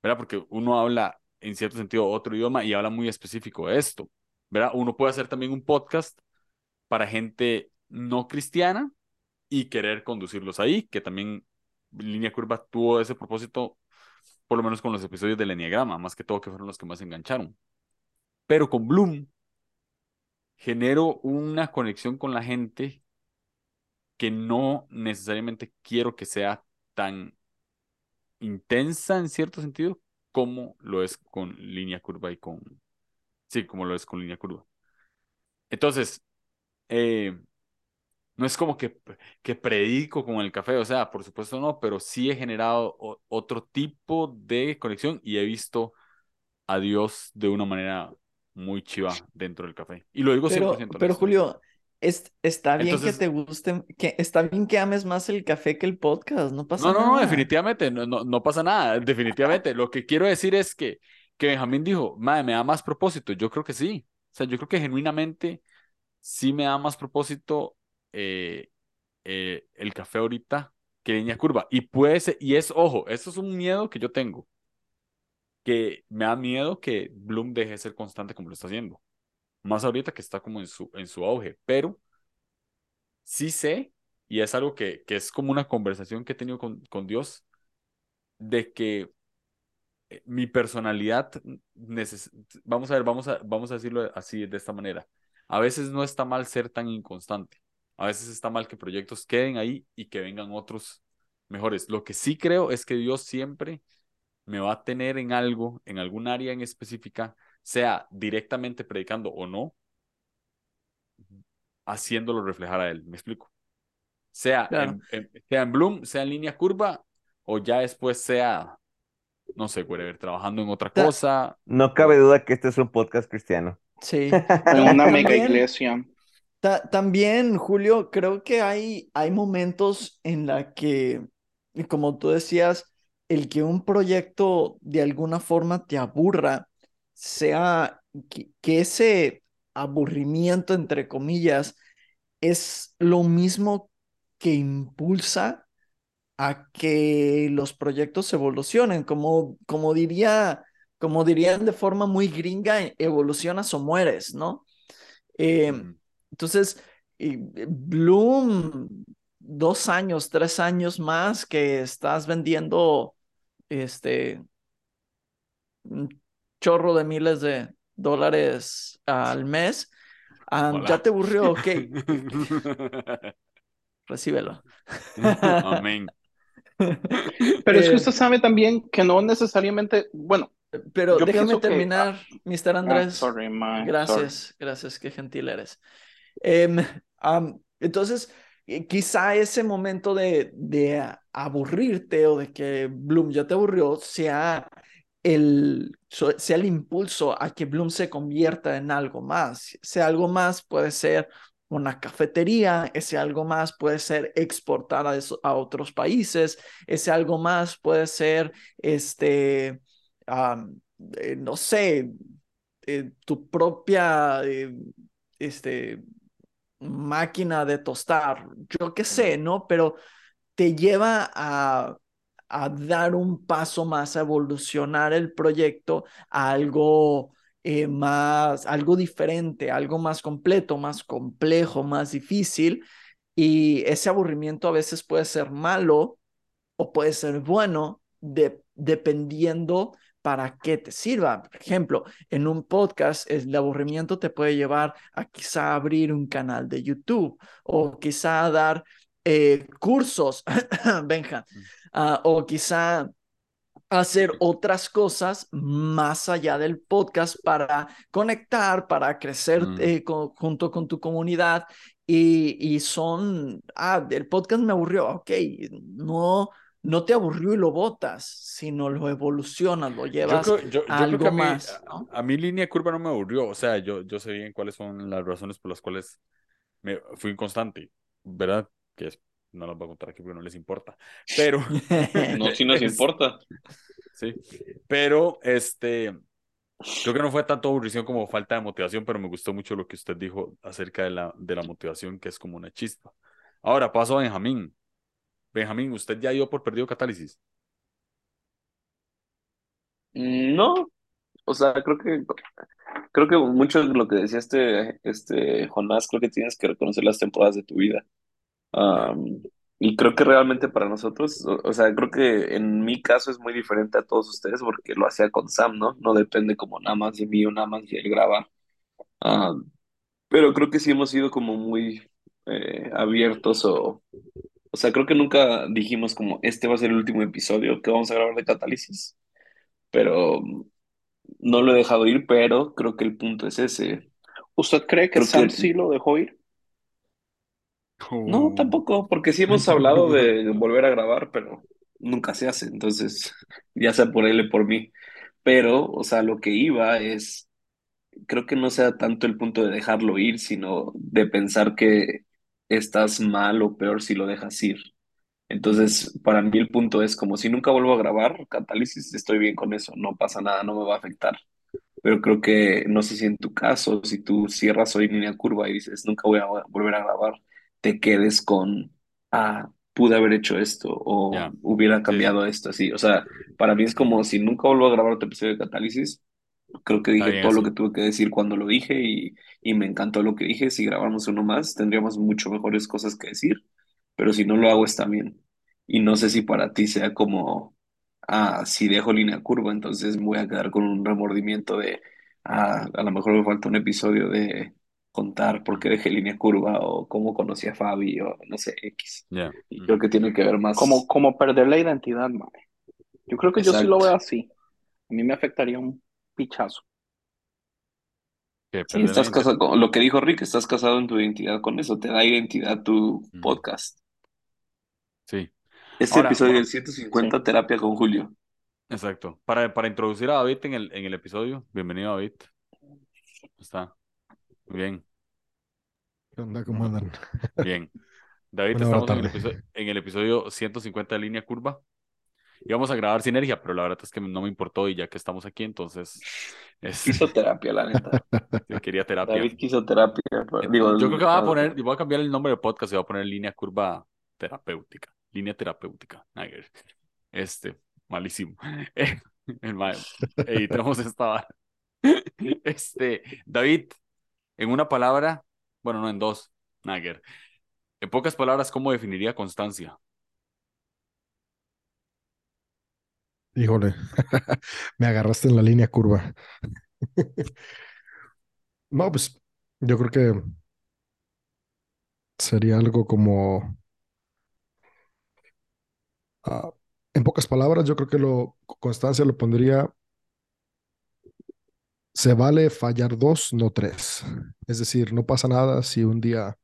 ¿verdad? Porque uno habla, en cierto sentido, otro idioma y habla muy específico de esto, ¿verdad? Uno puede hacer también un podcast para gente no cristiana y querer conducirlos ahí, que también Línea Curva tuvo ese propósito, por lo menos con los episodios del Enneagrama, más que todo que fueron los que más engancharon. Pero con Bloom genero una conexión con la gente que no necesariamente quiero que sea tan intensa en cierto sentido como lo es con Línea Curva y con... Sí, como lo es con Línea Curva. Entonces, eh, no es como que, que predico con el café, o sea, por supuesto no, pero sí he generado otro tipo de conexión y he visto a Dios de una manera muy chiva dentro del café. Y lo digo 100% Pero, honesto. pero Julio, es, está bien Entonces- que te guste, que está bien que ames más el café que el podcast, no pasa No, no, no, definitivamente, no, no, no pasa nada, definitivamente. Lo que quiero decir es que, que Benjamín dijo, madre, me da más propósito. Yo creo que sí. O sea, yo creo que genuinamente sí me da más propósito eh, eh, el café ahorita que línea curva. Y puede ser, y es, ojo, eso es un miedo que yo tengo. Que me da miedo que Bloom deje de ser constante como lo está haciendo. Más ahorita que está como en su, en su auge. Pero sí sé, y es algo que, que es como una conversación que he tenido con, con Dios, de que eh, mi personalidad, neces- vamos a ver, vamos a, vamos a decirlo así, de esta manera. A veces no está mal ser tan inconstante. A veces está mal que proyectos queden ahí y que vengan otros mejores. Lo que sí creo es que Dios siempre me va a tener en algo, en algún área en específica, sea directamente predicando o no, haciéndolo reflejar a Él. ¿Me explico? Sea, Claro. en, en- sea en Bloom, sea en línea curva, o ya después sea, no sé, whatever, trabajando en otra cosa. No cabe duda que este es un podcast cristiano. Sí. *laughs* En una mega iglesia. Ta- también, Julio, creo que hay, hay momentos en la que, y como tú decías, el que un proyecto de alguna forma te aburra, sea que, que ese aburrimiento, entre comillas, es lo mismo que impulsa a que los proyectos evolucionen, como, como diría, como dirían de forma muy gringa, evolucionas o mueres, ¿no? Eh, Ujú. entonces, y, eh, Bloom, dos años, tres años más que estás vendiendo este un chorro de miles de dólares al mes. ah, Ojalá. ya te aburrió, ok, *laughs* recíbelo. *laughs* Amén. *laughs* Pero es Eh, que usted sabe también que no necesariamente, bueno, Pero yo déjame pienso que- terminar, Mr. ah, Andrés. sorry, ma, sorry. Gracias, gracias, qué gentil eres. Em, entonces, eh, quizá ese momento de, de aburrirte o de que Bloom ya te aburrió sea el, sea el impulso a que Bloom se convierta en algo más. Sea algo más, puede ser una cafetería, ese algo más puede ser exportar a, a otros países, ese algo más puede ser, este, eh, no sé, eh, tu propia eh, este, máquina de tostar, yo qué sé, ¿no? Pero te lleva a, a dar un paso más, a evolucionar el proyecto a algo eh, más, algo diferente, algo más completo, más complejo, más difícil. Y ese aburrimiento a veces puede ser malo o puede ser bueno, de- dependiendo para qué te sirva. Por ejemplo, en un podcast el aburrimiento te puede llevar a quizá abrir un canal de YouTube o quizá dar eh, cursos, *clears throat* Benja, uh, o quizá hacer otras cosas más allá del podcast para conectar, para crecer Mm. eh, junto con tu comunidad. Y, y son, ah, el podcast me aburrió, ok, no, no te aburrió y lo botas, sino lo evolucionas, lo Yo llevas creo, yo, yo a creo algo que a mí, más, ¿no? a, a mí línea de curva no me aburrió. O sea, yo, yo sé bien cuáles son las razones por las cuales me fui inconstante, ¿verdad? Que es- no las voy a contar aquí porque no les importa. Pero, *laughs* No, si nos Es- *laughs* importa. sí. Pero, este, creo que no fue tanto aburrición como falta de motivación, pero me gustó mucho lo que usted dijo acerca de la, de la motivación, que es como una chispa. Ahora paso a Benjamín. Benjamín, ¿usted ya dio por perdido catálisis? No, o sea, creo que creo que mucho de lo que decía este, este Jonás, creo que tienes que reconocer las temporadas de tu vida. Y creo que realmente para nosotros, o, sea, creo que en mi caso es muy diferente a todos ustedes porque lo hacía con Sam, ¿no? No depende como nada más de mí o nada más de él grabar. Pero creo que sí hemos sido como muy eh, abiertos o, o sea, creo que nunca dijimos como este va a ser el último episodio que vamos a grabar de Catálisis, pero no lo he dejado ir, pero creo que el punto es ese. ¿Usted cree que Creo Sam que- sí lo dejó ir? No, tampoco, porque sí hemos hablado de volver a grabar, pero nunca se hace, entonces, *laughs* ya sea por él o por mí. Pero, o sea, lo que iba es, creo que no sea tanto el punto de dejarlo ir, sino de pensar que estás mal o peor si lo dejas ir. Entonces, para mí el punto es como si nunca vuelvo a grabar Catálisis, estoy bien con eso, no pasa nada, no me va a afectar. Pero creo que, no sé si en tu caso, si tú cierras hoy línea curva y dices, nunca voy a volver a grabar, te quedes con, ah, pude haber hecho esto o hubiera sí. cambiado esto, así. O sea, para mí es como si nunca vuelvo a grabar otro episodio de Catálisis, creo que dije bien todo lo que tuve que decir cuando lo dije y, y me encantó lo que dije. Si grabamos uno más, tendríamos mucho mejores cosas que decir, pero si no lo hago está bien. Y no sé si para ti sea como, ah, si dejo línea curva, entonces me voy a quedar con un remordimiento de, ah, a lo mejor me falta un episodio de contar por qué dejé línea curva o cómo conocí a Fabi o no sé, X. Ya. Y creo que tiene que ver más. Como, como perder la identidad, mae. Yo creo que yo sí lo veo así. A mí me afectaría un pichazo. Sí, estás casado con lo que dijo Rick, estás casado en tu identidad con eso, te da identidad tu Mm. podcast. Sí, Este Ahora, episodio del 150, terapia con Julio. exacto. Para, para introducir a David en el, en el episodio, bienvenido David. Está. Muy bien, ¿Qué onda? ¿Cómo andan? bien. *laughs* David, Buena estamos en el, episodio, en el episodio 150 de Línea Curva. Íbamos a grabar Sinergia, pero la verdad es que no me importó y ya que estamos aquí, entonces es, Quiso terapia, la neta. *laughs* yo quería terapia. David quiso terapia. pero- digo, Yo creo que voy a poner, voy a cambiar el nombre del podcast y voy a poner Línea Curva Terapéutica. Línea Terapéutica. Ver. Este, malísimo. *laughs* Eh, El editamos esta vara. *laughs* Este, David, en una palabra, bueno, no en dos, ver. En pocas palabras, ¿cómo definiría constancia? Híjole, *laughs* me agarraste en la línea curva. *laughs* No, pues yo creo que sería algo como, ah, en pocas palabras, yo creo que lo constancia lo pondría, se vale fallar dos, no tres. Es decir, no pasa nada si un día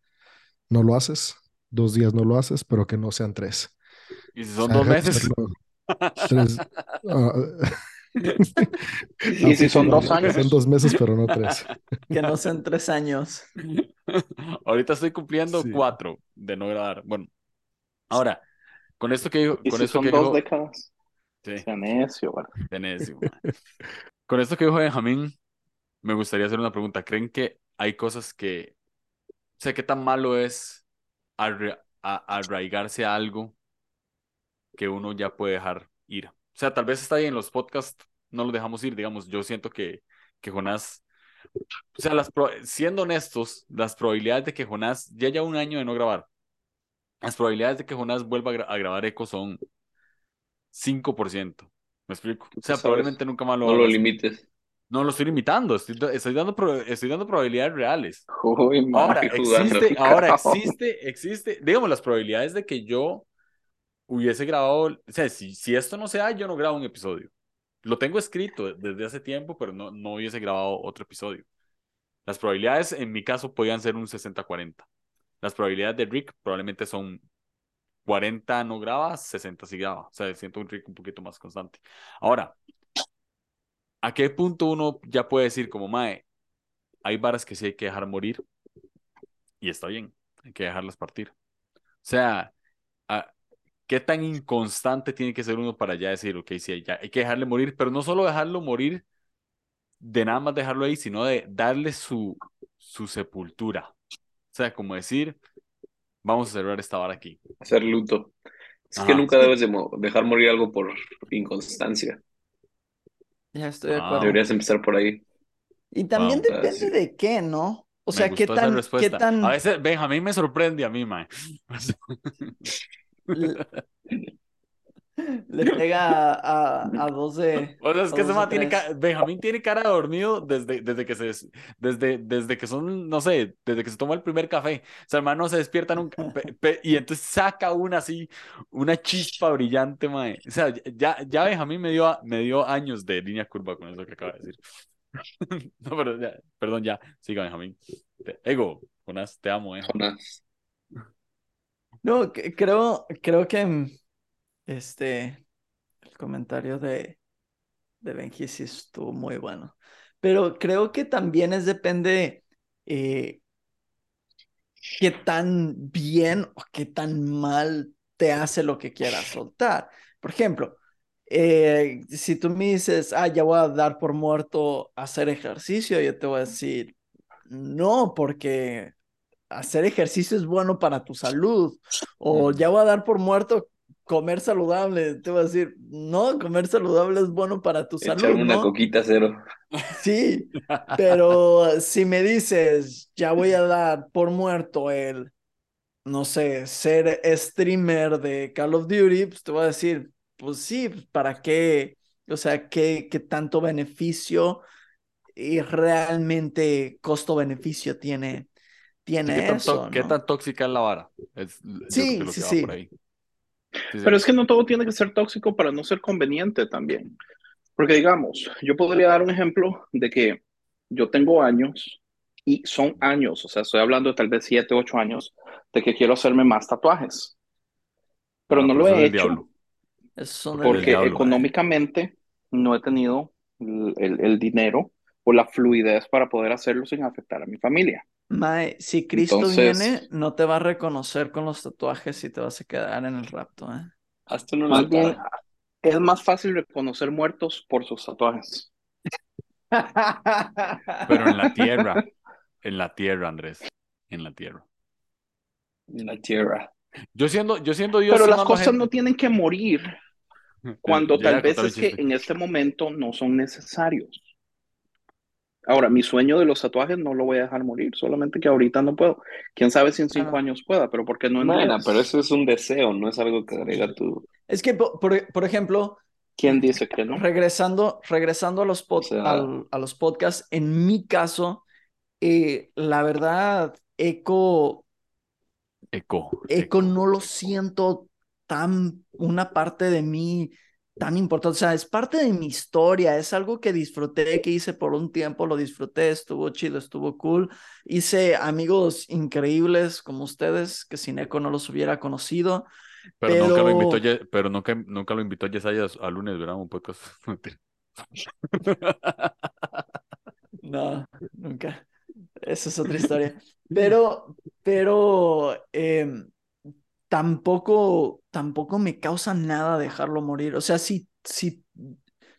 no lo haces, dos días no lo haces, pero que no sean tres. Y si O son sea, dos meses, hacerlo tres. *laughs* ah, Y si son dos años. sean dos meses, pero no tres. *laughs* Que no sean tres años. *laughs* ahorita estoy cumpliendo Sí. cuatro de no grabar. Bueno, ahora, con esto que dijo, Y con si esto son que dos décadas. sí, Sea necio, ¿verdad? de necio, mae. Con esto que dijo Benjamín, me gustaría hacer una pregunta. ¿Creen que hay cosas que, o sea, qué tan malo es arraigarse a algo que uno ya puede dejar ir? O sea, tal vez está ahí en los podcasts, no los dejamos ir, digamos. Yo siento que, que Jonás, o sea, las pro- siendo honestos, las probabilidades de que Jonás ya lleva un año de no grabar, las probabilidades de que Jonás vuelva a, gra- a grabar eco son 5%, ¿Me explico? O sea, probablemente nunca más lo No lo limites. No lo estoy limitando, estoy, estoy dando, pro- estoy dando probabilidades reales. Uy, Ahora existe, ahora existe, existe, digamos, las probabilidades de que yo hubiese grabado, o sea, si, si esto no se da, yo no grabo un episodio. Lo tengo escrito desde hace tiempo, pero no, no hubiese grabado otro episodio. Las probabilidades en mi caso podían ser un 60-40. Las probabilidades de Rick probablemente son 40 no graba, 60 sí graba. O sea, siento un Rick un poquito más constante. Ahora, ¿a qué punto uno ya puede decir como, mae, hay varas que sí hay que dejar morir y está bien, hay que dejarlas partir? O sea, ¿a- ¿qué tan inconstante tiene que ser uno para ya decir, ok, sí, ya hay que dejarle morir, pero no solo dejarlo morir de nada más dejarlo ahí, sino de darle su, su sepultura? O sea, como decir, vamos a cerrar esta vara aquí. Hacer luto. Es que nunca debes de mo- dejar morir algo por inconstancia. Ya estoy de Ah. acuerdo. Deberías empezar por ahí. Y también Wow. Ah, depende sí. de qué, ¿no? O sea, qué tan, qué tan, A veces, Benjamín me sorprende a mí, mae. *laughs* le, le pega a, a, a dos de, O sea, es que ese tiene ca- Benjamín tiene cara de dormido desde, desde que se des- desde, desde que son, no sé, desde que se toma el primer café. O sea, el no se despierta nunca. pe- pe- y entonces saca una así, una chispa brillante, mae. O sea, ya, ya Benjamín me dio, me dio años de línea curva con eso que acaba de decir. *laughs* No, pero ya, perdón, ya. Siga, Benjamín. Ego, Jonas, te amo, eh. Jonás. No, creo, creo que mm, este, el comentario de, de Benji sí estuvo muy bueno. Pero creo que también es depende eh, qué tan bien o qué tan mal te hace lo que quieras soltar. Por ejemplo, eh, si tú me dices, ah, ya voy a dar por muerto hacer ejercicio, yo te voy a decir, no, porque hacer ejercicio es bueno para tu salud. O ya voy a dar por muerto comer saludable. Te voy a decir, no, comer saludable es bueno para tu salud, Echarme una ¿no? coquita cero. Sí, pero si me dices, ya voy a dar por muerto el, no sé, ser streamer de Call of Duty, pues te voy a decir, pues sí, ¿para qué? O sea, ¿qué, qué tanto beneficio y realmente costo-beneficio tiene, tiene ¿Qué tan, eso, tó- qué ¿no? tan tóxica es la vara? Es, Sí, sí, sí. por ahí. Sí, sí. Pero es que no todo tiene que ser tóxico para no ser conveniente también. Porque digamos, yo podría dar un ejemplo de que yo tengo años y son años, o sea, estoy hablando de tal vez siete, ocho años, de que quiero hacerme más tatuajes. Pero Ah, no pero lo he hecho Porque diablo, económicamente no he tenido el, el- el dinero o la fluidez para poder hacerlo sin afectar a mi familia. Mae, si Cristo Entonces- viene, no te va a reconocer con los tatuajes y te vas a quedar en el rapto, ¿eh? Hazte Más bien, es más fácil reconocer muertos por sus tatuajes. Pero en la *laughs* tierra. En la tierra, Andrés. En la tierra. En la tierra. Yo siendo, yo siendo Dios. Pero las cosas gente- no tienen que morir *laughs* cuando tal vez es que en este momento no son necesarios. Ahora, mi sueño de los tatuajes no lo voy a dejar morir, solamente que ahorita no puedo. Quién sabe si en cinco Claro. años pueda, pero ¿por qué no en Bueno, diez? pero eso es un deseo, no es algo que agrega tu. Es que, po- por, por ejemplo, ¿Quién dice que no? regresando, regresando a los, pod- O sea- al- a los podcasts, en mi caso, eh, la verdad, Eco, Eco. Eco no lo siento tan una parte de mí tan importante. O sea, es parte de mi historia, es algo que disfruté, que hice por un tiempo, lo disfruté, estuvo chido, estuvo cool. Hice amigos increíbles como ustedes, que sin Eco no los hubiera conocido. Pero, nunca lo pero- invitó, pero nunca, nunca lo invitó Yesaya a lunes, ¿verdad? Un podcast. *laughs* *laughs* No, nunca. Esa es otra historia. Pero, pero em, tampoco, tampoco me causa nada dejarlo morir. O sea, si, si,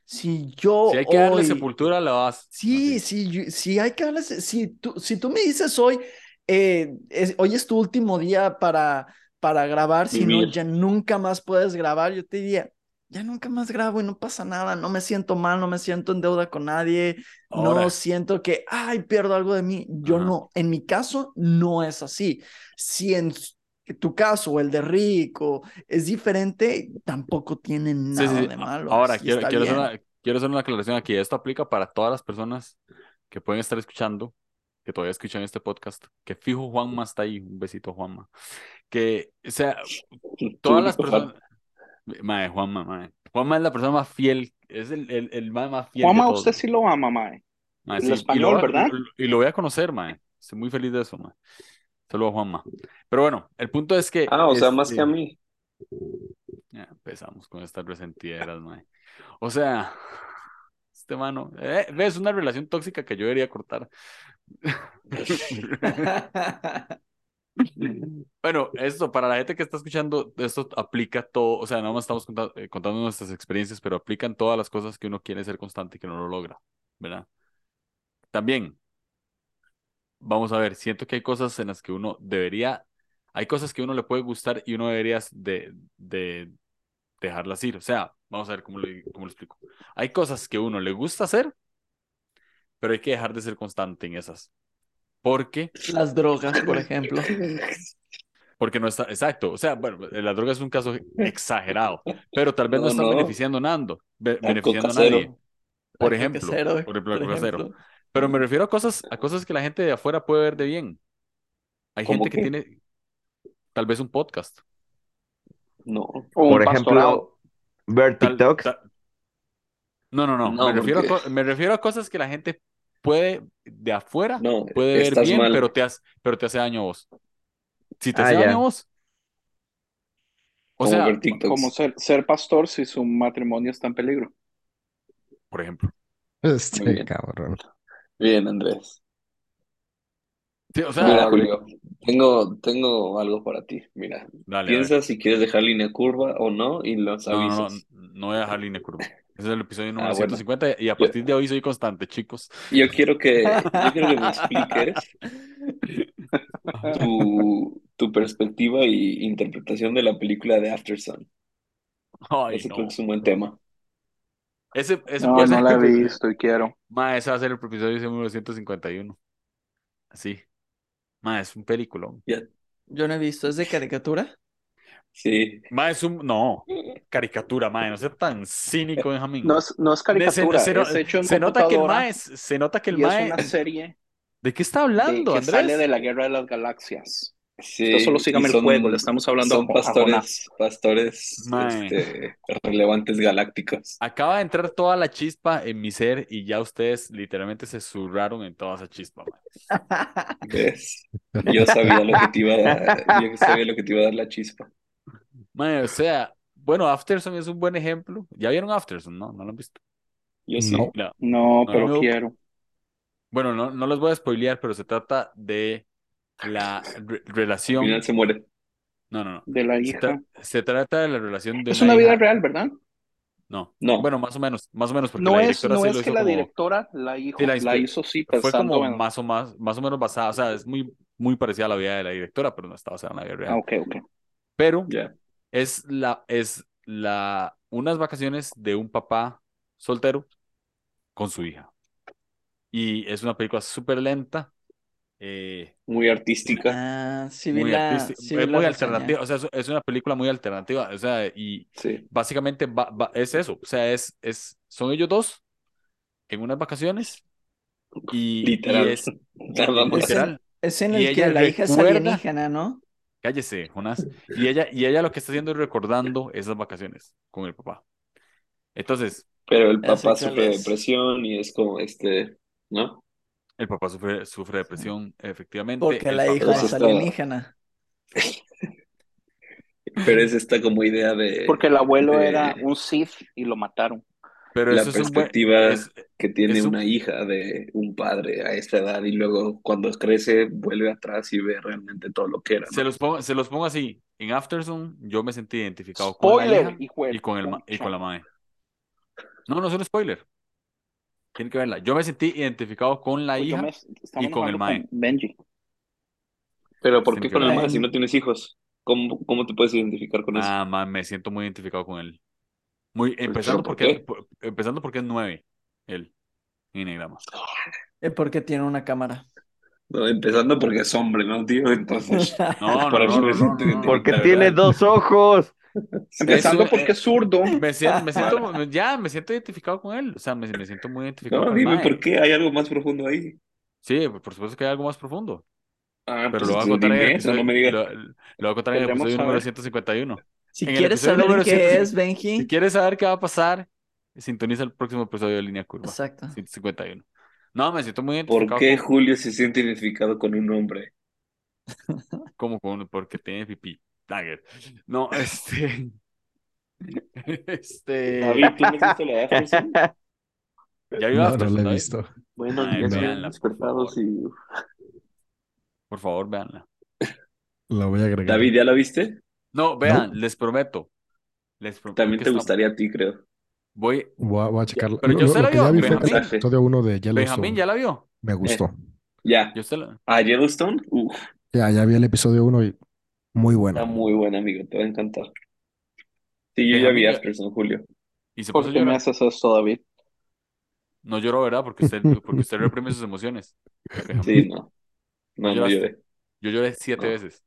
si yo si hay que darle hoy- sepultura, le vas. Sí, sí, yo- sí hay que darle, si tú, si tú me dices hoy, eh, es- hoy es tu último día para, para grabar, si no, ya nunca más puedes grabar, yo te diría, ya nunca más grabo y no pasa nada, no me siento mal, no me siento en deuda con nadie, Ahora, no siento que, ay, pierdo algo de mí. Yo Ajá. no, en mi caso, no es así. Si en, tu caso o el de Rico es diferente, tampoco tiene nada sí, sí. de malo. Ahora, y quiero, quiero, hacer una, quiero hacer una aclaración aquí. Esto aplica para todas las personas que pueden estar escuchando, que todavía escuchan este podcast, que fijo Juanma está ahí. Un besito, Juanma. Que, o sea, todas las personas... Mae, Juanma, mae. Juanma es la persona más fiel, es el, el, el mae más fiel Juanma, de todos. usted sí lo ama, mae. Mae, sí, y lo español, voy a- ¿verdad? Y lo voy a conocer, mae. Estoy muy feliz de eso, mae. Saludos, Juanma. Pero bueno, el punto es que... Ah, o sea, más este, que a mí. Ya empezamos con estas resentideras, mae. O sea, este mano, eh, ves una relación tóxica que yo debería cortar. *laughs* Bueno, esto para la gente que está escuchando, esto aplica todo, o sea, nada más estamos conta- eh, contando, nuestras experiencias, pero aplican todas las cosas que uno quiere ser constante y que no lo logra, ¿verdad? También, vamos a ver, siento que hay cosas en las que uno debería, hay cosas que uno le puede gustar y uno debería de, de dejarlas ir. O sea, vamos a ver cómo, le- cómo lo explico. Hay cosas que uno le gusta hacer, pero hay que dejar de ser constante en esas. Porque, Las drogas, por *clears throat* ejemplo. porque no está, exacto. O sea, bueno, la droga es un caso *laughs* exagerado, pero tal vez no, No, están no. beneficiando a Nando, be- beneficiando a Cero. nadie. Por ejemplo, Coca-Cero, por ejemplo, por. Pero me refiero a cosas, a cosas que la gente de afuera puede ver de bien. Hay ¿Cómo gente que tiene tal vez un podcast. No. O Por un ejemplo, ver Tal- TikToks. tal- No, no, no. No, me, refiero a, porque- me refiero a cosas que la gente puede de afuera No, puede ver bien, mal. pero te, hace, pero te hace daño a vos. Si te Ah, hace ya. daño a vos. O Como sea. Como ser, ser pastor si su matrimonio está en peligro. por ejemplo. Este bien. cabrón. Bien, Andrés. Sí, o sea, Mira, Julio, tengo, tengo algo para ti. Mira, dale, piensa si quieres dejar línea curva o no y los. No, no, no, avisas. no voy a dejar línea curva. Ese es el episodio número Ah, bueno. 150 y a partir de hoy soy constante, chicos. Yo quiero que, yo quiero que me *laughs* expliques tu, tu perspectiva y interpretación de la película de Aftersun. Ay, Ese no. creo que es un buen tema. Ese, ese No, no la he visto y quiero. Ma, ese va a ser el episodio número 151. Así. Ma, es un peliculón. Ya. Yo no he visto, ¿es de caricatura? Sí, Ma, es un. No. Caricatura, ma. No sea tan cínico, Benjamín. No es, no es Se- caricatura, se, no- es hecho en se nota que el mae es- se nota que el y es una serie ¿De qué está de- hablando, que Andrés? sale de la Guerra de las Galaxias. Sí. Usted solo sígame el son- juego, le estamos hablando Son a Jo- a pastores, pastores este, relevantes galácticos. Acaba de entrar toda la chispa en mi ser y ya ustedes literalmente se zurraron en toda esa chispa. *laughs* Yo sabía lo que te iba a dar, yo sabía lo que te iba a dar la chispa. Mae, o sea, bueno, Afterson es un buen ejemplo. ¿Ya vieron Afterson? No, no lo han visto. Yo sí. No. No. No, No, pero no. quiero. Bueno, no, no los voy a spoilear, pero se trata de la re- Al relación. final se muere. No, no, no. De la Se, hija. tra- se trata de la relación de Es una una vida hija- real, ¿verdad? No. No. Bueno, más o menos, más o menos, porque No la es, directora no sí es lo que hizo la como. directora la, hijo, Sí, la hizo sí Fue pensando como en... más o más, más o menos basada, o sea, es muy, muy parecida a la vida de la directora, pero no está basada en la vida real. Ah, ok, ok. Pero es la, es la, unas vacaciones de un papá soltero con su hija. Y es una película súper lenta, eh, Muy artística. Ah, sí muy la, artística, sí es muy alternativa, o sea, es, es una película muy alternativa, o sea, y Sí. básicamente va- va- es eso, o sea, es, es, son ellos dos en unas vacaciones y, y Literal. es *laughs* Nada más. literal. Es en Y el que la hija es alienígena, ¿no? Cállese, Jonás. Y ella, y ella lo que está haciendo es recordando esas vacaciones con el papá. Entonces, Pero el papá sufre de es. depresión y es como este, ¿no? El papá sufre, sufre depresión, efectivamente. Porque la hija es alienígena. *laughs* Pero es esta como idea de Porque el abuelo de era un Sith y lo mataron. Pero la eso es un perspectiva es- que tiene es un- una hija de un padre a esta edad y luego cuando crece vuelve atrás y ve realmente todo lo que era, ¿no? se los pongo, se los pongo así. En Aftersun, yo me sentí identificado con la Spoiler, hija y con, el, y con la madre. No, no es un spoiler. Tienen que verla. Yo me sentí identificado con la Pues hija. me y con el mae. Benji. Pero ¿por Tiene qué con el mae si no tienes hijos? ¿Cómo, cómo te puedes identificar con eso? Ah, man, me siento muy identificado con él. Muy, empezando ¿por porque, por- empezando porque es nueve, él, en Enneagrama. Es porque tiene una cámara. No, empezando porque es hombre, ¿no, tío? Entonces, *laughs* No, no, no, no, no. Porque tiene dos ojos. Empezando Eso, porque eh, es zurdo. Me siento, me siento, ya, me siento identificado con él. O sea, me, me siento muy identificado No, con dime por qué, hay algo más profundo ahí. Sí, por supuesto que hay algo más profundo. Ah, Pero pues lo voy a contar en el no me digas. lo, lo voy a contar en el episodio número saber. 151. Si En quieres saber qué 150 es, Benji. Si quieres saber qué va a pasar, sintoniza el próximo episodio de Línea Curva. Exacto. 151. No, me siento muy ¿Por identificado qué con- Julio se siente identificado con un hombre? como con porque tiene pipí. No, *laughs* este. Este. David, ¿tú no has visto la de *laughs* Aftersun? Ya vio No, no la he visto. Bueno, Ay, ya se véanla, por despertados favor. y... Por favor, véanla. La voy a agregar. David, ¿ya la viste? No, vean, les prometo. Les prometo. También te está- gustaría a ti, creo. Voy. Voy a, voy a checarla. pero Lo, yo lo- se la ya vio, vi fue el Benjamín. episodio 1 de Benjamín Yellowstone. ya la vio. Me gustó. Ya. Yo se la- ¿A Yellowstone? Uf, Ya, ya vi el episodio 1 y muy está bueno. muy buena, amigo. Te va a encantar. Sí, yo ya vi ya- Aftersun, Julio. Y se ¿Por puso a qué me llorar. haces esto, David? No lloró, ¿verdad? Porque usted, *laughs* porque usted reprime sus emociones. Sí, no. No, no lloraste? lloré. Yo lloré siete No. veces.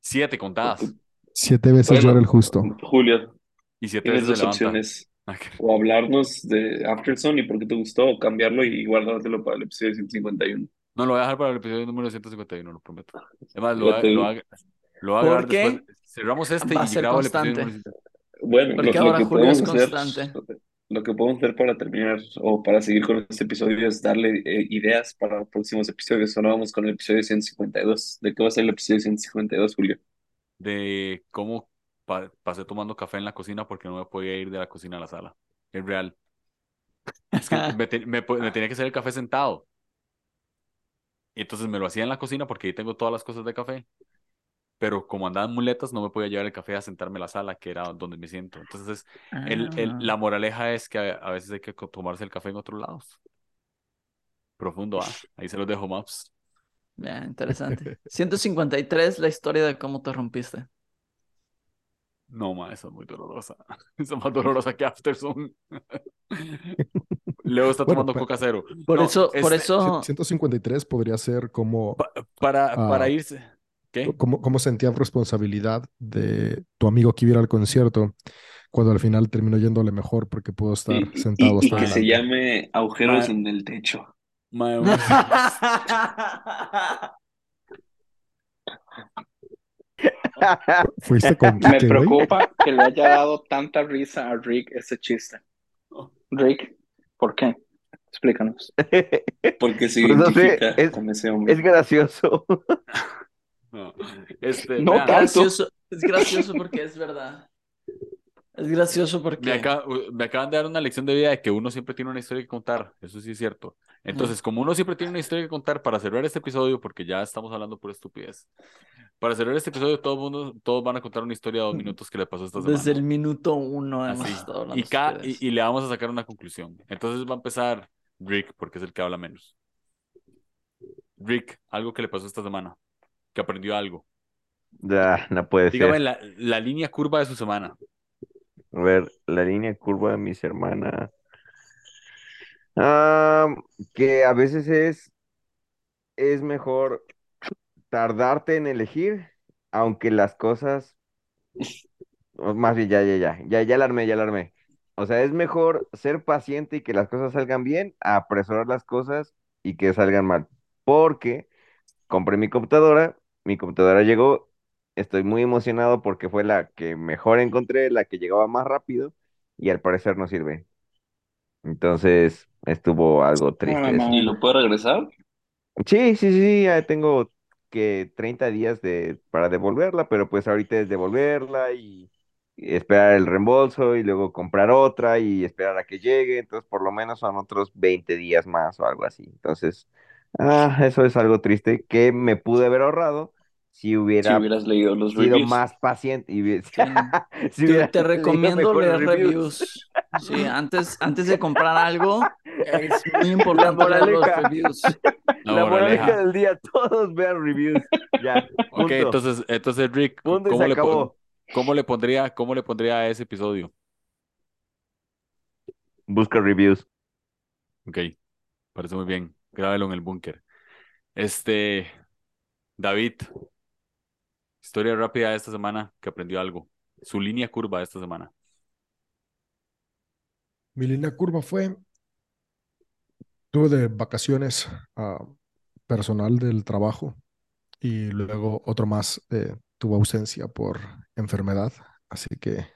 Siete contadas. Siete veces Bueno, llora el justo. Julio, Y siete tienes veces se dos levanta. opciones. *laughs* O hablarnos de Aftersun y por qué te gustó, o cambiarlo y guardártelo para el episodio 151. No, lo voy a dejar para el episodio número 151, lo prometo. Además, lo voy a, te- lo voy a- lo voy a ¿Por grabar qué? después. Cerramos este Va y grabo el episodio constante. número 50. Bueno, Porque lo, que Julio es podemos hacer, constante. lo que podemos hacer para terminar o para seguir con este episodio es darle eh, ideas para los próximos episodios. Ahora vamos con el episodio 152. ¿De qué va a ser el episodio 152, Julio? De cómo pa- pasé tomando café en la cocina porque no me podía ir de la cocina a la sala. Es real. Es que *laughs* me, te- me po- me tenía que hacer el café sentado. Y entonces me lo hacía en la cocina porque ahí tengo todas las cosas de café. Pero como andaba en muletas, no me podía llevar el café a sentarme a la sala, que era donde me siento. Entonces, el, el- Ah. la moraleja es que a, a veces hay que tomarse el café en otros lados. Profundo, ah. Ahí se los dejo maps. Ya, interesante. 153, la historia de cómo te rompiste. No, ma, esa es muy dolorosa. *laughs* Esa es más dolorosa que Aftersun. Leo *laughs* está Bueno, tomando pa- coca cero. Por No, eso, por este, eso, 153 podría ser como, pa- para, para Ah. irse. ¿Qué? como, como sentías responsabilidad de tu amigo que iba a ir al concierto cuando al final terminó yéndole mejor porque pudo estar Y, y- sentado y hasta que se llame agujeros Ma- en el techo. Ma- *laughs* *laughs* ¿Fuiste con Me Quique, güey? preocupa que le haya dado tanta risa a Rick ese chiste. Rick, ¿por qué? Explícanos. Porque se Pues no sé, identifica es- con ese hombre. Es gracioso. *laughs* no. Este, No vean, tanto. gracioso, es gracioso porque es verdad. Es gracioso me, porque me acaban de dar una lección de vida de que uno siempre tiene una historia que contar. Eso sí es cierto. Entonces, como uno siempre tiene una historia que contar, para cerrar este episodio, porque ya estamos hablando por estupidez, para cerrar este episodio, todo mundo, todos van a contar una historia de dos *laughs* minutos que le pasó esta semana. desde el minuto uno hemos Así. estado hablando Y, y, y le vamos a sacar una conclusión. Entonces va a empezar Rick, porque es el que habla menos. Rick, algo que le pasó esta semana, que aprendió algo. Ya, no puede Dígame ser. la, la línea curva de su semana. A ver, la línea curva de mis hermanas. Ah, que a veces es, es mejor tardarte en elegir, aunque las cosas, más bien, ya, ya, ya, ya, ya la armé, ya la armé. O sea, es mejor ser paciente y que las cosas salgan bien, a apresurar las cosas y que salgan mal. Porque compré mi computadora, mi computadora llegó, estoy muy emocionado porque fue la que mejor encontré, la que llegaba más rápido y al parecer no sirve. Entonces estuvo algo triste Ah, eso. ¿Y lo puede regresar? Sí, sí, sí, ya tengo que 30 días de, para devolverla, pero pues ahorita es devolverla y, y esperar el reembolso y luego comprar otra y esperar a que llegue, entonces por lo menos son otros 20 días más o algo así. Entonces, ah, eso es algo triste que me pude haber ahorrado si Si hubiera hubieras leído los sido reviews. más paciente y Sí. *laughs* si Te, te *laughs* recomiendo leer reviews. Sí, antes, antes de comprar algo, es muy *laughs* importante leer los moraleja. reviews. La La moraleja del día, todos vean reviews. Ya, Ok, entonces, entonces Rick, Punto ¿cómo le, pon- cómo le pondría, cómo le pondría a ese episodio? Busca reviews. Ok, parece muy bien. Grábelo en el búnker. Este, David, historia rápida de esta semana que aprendió algo. Su línea curva de esta semana. Mi línea curva fue, tuve de vacaciones a personal del trabajo y luego otro más eh, tuvo ausencia por enfermedad, así que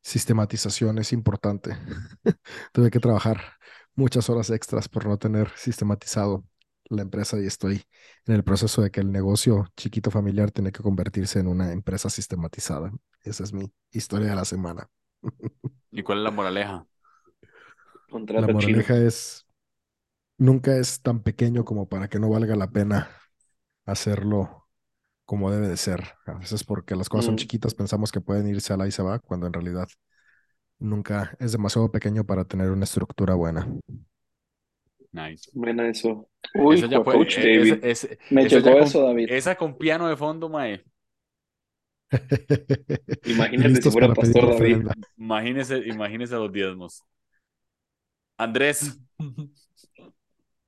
sistematización es importante. *laughs* Tuve que trabajar muchas horas extras por no tener sistematizado la empresa y estoy en el proceso de que el negocio chiquito familiar tiene que convertirse en una empresa sistematizada. Esa es mi historia de la semana. *laughs* ¿Y cuál es la moraleja? La Contrata moraleja es, nunca es tan pequeño como para que no valga la pena hacerlo como debe de ser. A veces porque las cosas son Mm. chiquitas pensamos que pueden irse a la y se va, cuando en realidad nunca es demasiado pequeño para tener una estructura buena. Nice. Buena eso. Uy, Esa ya fue- coach eh, David. me llegó con- eso, David. Esa con piano de fondo, mae. *laughs* Listos si fuera pastor David. Imagínese, imagínese los diezmos. Andrés.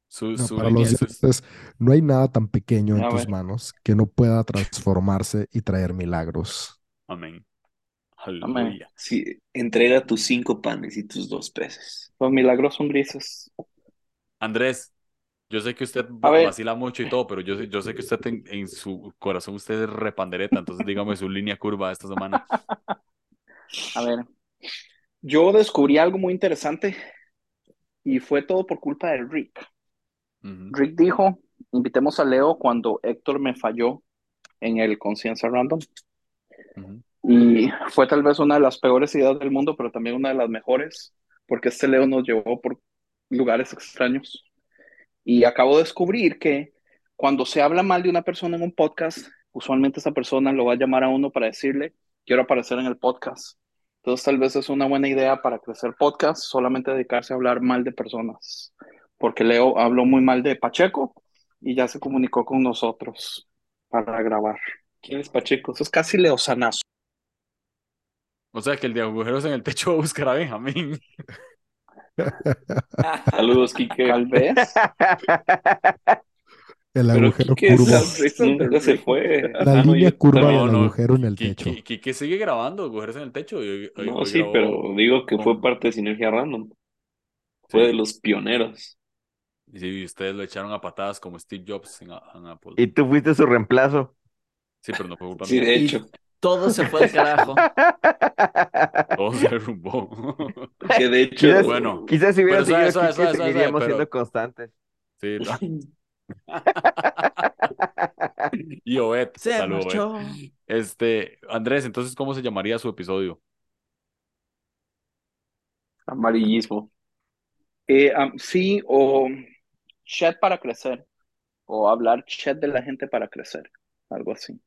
Su, No, su para los dioses, no hay nada tan pequeño en A tus ver. manos que no pueda transformarse y traer milagros. Amén. Aleluya. Sí, entrega tus cinco panes y tus dos peces. Los milagros son grises. Andrés, yo sé que usted vacila mucho y todo, pero yo, sé- yo sé que usted en, en su corazón usted es repandereta, entonces dígame su línea curva esta semana. *laughs* A ver, yo descubrí algo muy interesante y fue todo por culpa de Rick. Rick dijo, invitemos a Leo cuando Héctor me falló en el Conciencia Random. ujú. Y fue tal vez una de las peores ideas del mundo, pero también una de las mejores, porque este Leo nos llevó por lugares extraños. Y acabo de descubrir que cuando se habla mal de una persona en un podcast, usualmente esa persona lo va a llamar a uno para decirle, quiero aparecer en el podcast. Entonces tal vez es una buena idea para crecer podcast, solamente dedicarse a hablar mal de personas, porque Leo habló muy mal de Pacheco y ya se comunicó con nosotros para grabar. ¿Quién es Pacheco? Eso es casi Leo Sanazo. O sea que el de agujeros en el techo va a buscar a Benjamín. *laughs* Saludos, Quique. Tal vez. *laughs* El Pero agujero Quique curvo. nunca se fue. La Ah, no, línea curva del agujero en el techo. Qui- Quique sigue grabando agujeros en el techo. y hoy- hoy- No, hoy sí, grabó- pero digo que fue parte de Sinergia Random. Fue Sí. de los pioneros. Y sí, ustedes lo echaron a patadas como Steve Jobs en, en Apple. Y tú fuiste su reemplazo. Sí, pero no fue culpa Sí, mía. de hecho. Todo se fue al carajo. *laughs* Todo se derrumbó. Que de hecho. Quizás, Bueno, quizás si hubiera seguido seguiríamos pero- siendo constantes. Sí. *laughs* y Obed, Se saludos. marchó. Este, Andrés, entonces, ¿cómo se llamaría su episodio? Amarillismo. Eh, um, sí, o chat para crecer, o hablar chat de la gente para crecer, algo así.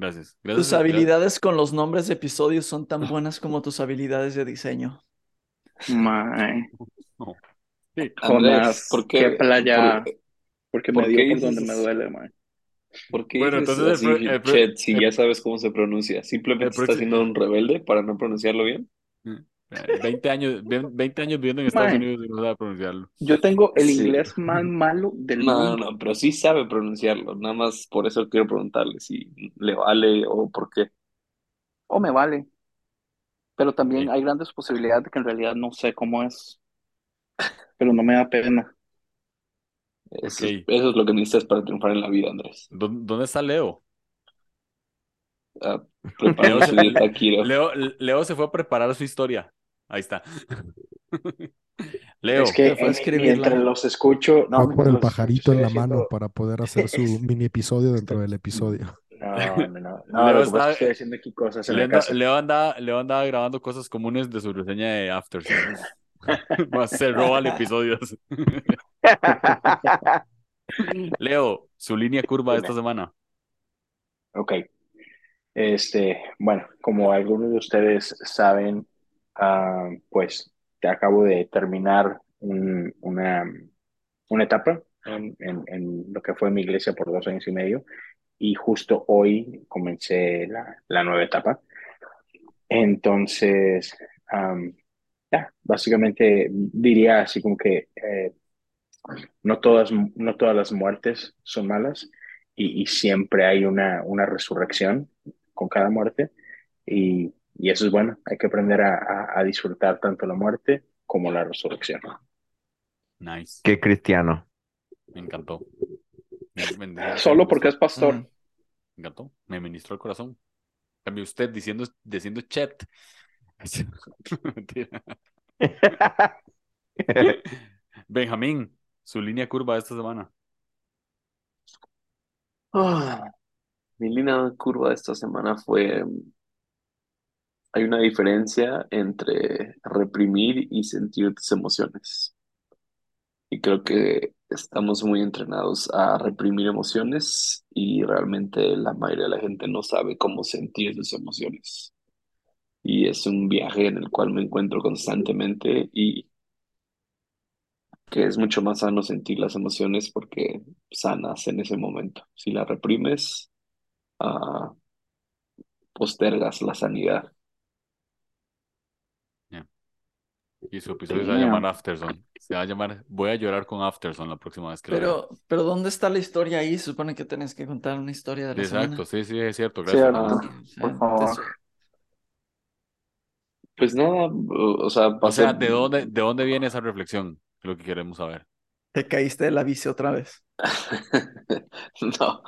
Gracias. Gracias. Tus habilidades con los nombres de episodios son tan *laughs* buenas como tus habilidades de diseño. Mae, No. Sí. Andrés, Jonas, ¿por qué qué? playa, por- porque por me dio por donde me duele, mae. ¿Por qué Bueno, entonces el así, pro- el pro- Chet, si el- ya sabes cómo se pronuncia? ¿Simplemente estás próximo- siendo un rebelde para no pronunciarlo bien? Eh, 20 años, ve- 20 años viviendo en Estados. Unidos y no sabe pronunciarlo. Yo tengo el Sí. inglés más malo del No, no, mundo. no, pero sí sabe pronunciarlo. Nada más por eso quiero preguntarle si le vale o por qué. O me vale. Pero también Sí. hay grandes posibilidades de que en realidad no sé cómo es. Pero no me da pena. Eso, es, eso es lo que necesitas para triunfar en la vida, Andrés. ¿Dó- ¿Dónde está Leo? Ah, *laughs* se-. Leo, Leo se fue a preparar su historia. Ahí está. *laughs* Leo, Es que en- mientras los escucho, no, Fue por el pajarito en la mano haciendo- para poder hacer su *laughs* mini episodio dentro del episodio. No, no, no. no *laughs* Leo está- estoy haciendo aquí cosas en Leo, anda- Leo andaba, Leo andaba grabando cosas comunes de su reseña de After. Se roban episodios. Leo, su línea curva de esta semana. Ok. Este, bueno, como algunos de ustedes saben, ah, pues te acabo de terminar un- una, una etapa en, en- lo que fue mi iglesia por dos años y medio y justo hoy comencé la, la nueva etapa. Entonces, ya, básicamente diría así como que eh, no todas, no todas las muertes son malas y, y siempre hay una, una resurrección con cada muerte y, y eso es bueno, hay que aprender a, a, a disfrutar tanto la muerte como la resurrección. Nice. Qué cristiano. Me encantó. Me, me- Solo porque es pastor. Mm. Me encantó. Me ministró el corazón. Cambio usted diciendo, diciendo chat. Mentira. *laughs* Benjamín, su línea curva de esta semana. Ah, mi línea curva de esta semana fue, hay una diferencia entre reprimir y sentir tus emociones. Y creo que estamos muy entrenados a reprimir emociones y realmente la mayoría de la gente no sabe cómo sentir sus emociones. Y es un viaje en el cual me encuentro constantemente y que es mucho más sano sentir las emociones porque sanas en ese momento. Si las reprimes, ah, postergas la sanidad. Y su episodio se va a llamar Afterson. Se va a llamar Voy a llorar con Afterson la próxima vez que lo vea. Pero, pero ¿dónde está la historia ahí? Se supone que tenés que contar una historia de la Exacto, semana. sí, sí, es cierto. Gracias. Sea, Por favor. Pues nada, o sea, O sea, ¿de dónde, ¿de dónde viene esa reflexión? Es lo que queremos saber. Te caíste de la bici otra vez. *laughs* No,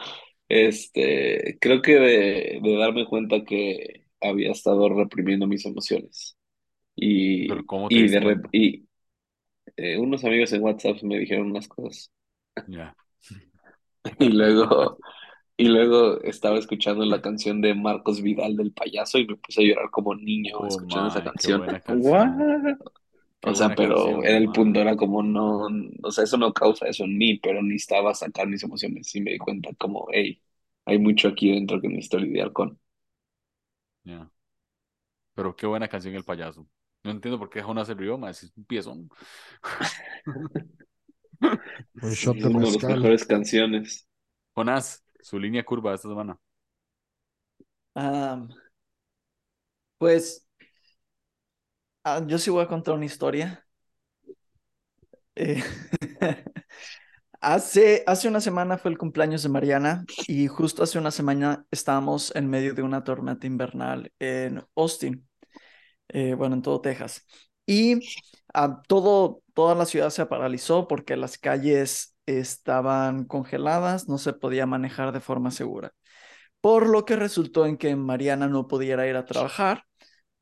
este, creo que de, de darme cuenta que había estado reprimiendo mis emociones. Y, Pero ¿cómo te y de y eh, unos amigos en WhatsApp me dijeron unas cosas. Ya. *laughs* Y luego, y luego estaba escuchando la canción de Marcos Vidal del payaso y me puse a llorar como niño Oh, escuchando esa my, qué canción. buena *laughs* canción. What? Qué O sea, buena pero canción, era el man. punto, era como no, o sea, eso no causa eso en mí, pero necesitaba sacar mis emociones y me di cuenta como, hey, hay mucho aquí dentro que necesito lidiar con. Ya. Pero qué buena canción el payaso. No entiendo por qué Jonas se rió, más es un piezón. *laughs* Un shot de una de las mejores canciones. Jonas, su línea curva de esta semana. Pues ah, yo sí voy a contar una historia. Eh, *laughs* hace, hace una semana fue el cumpleaños de Mariana y justo hace una semana estábamos en medio de una tormenta invernal en Austin, eh, bueno, en todo Texas. Y ah, todo, toda la ciudad se paralizó porque las calles estaban congeladas, no se podía manejar de forma segura. Por lo que resultó en que Mariana no pudiera ir a trabajar,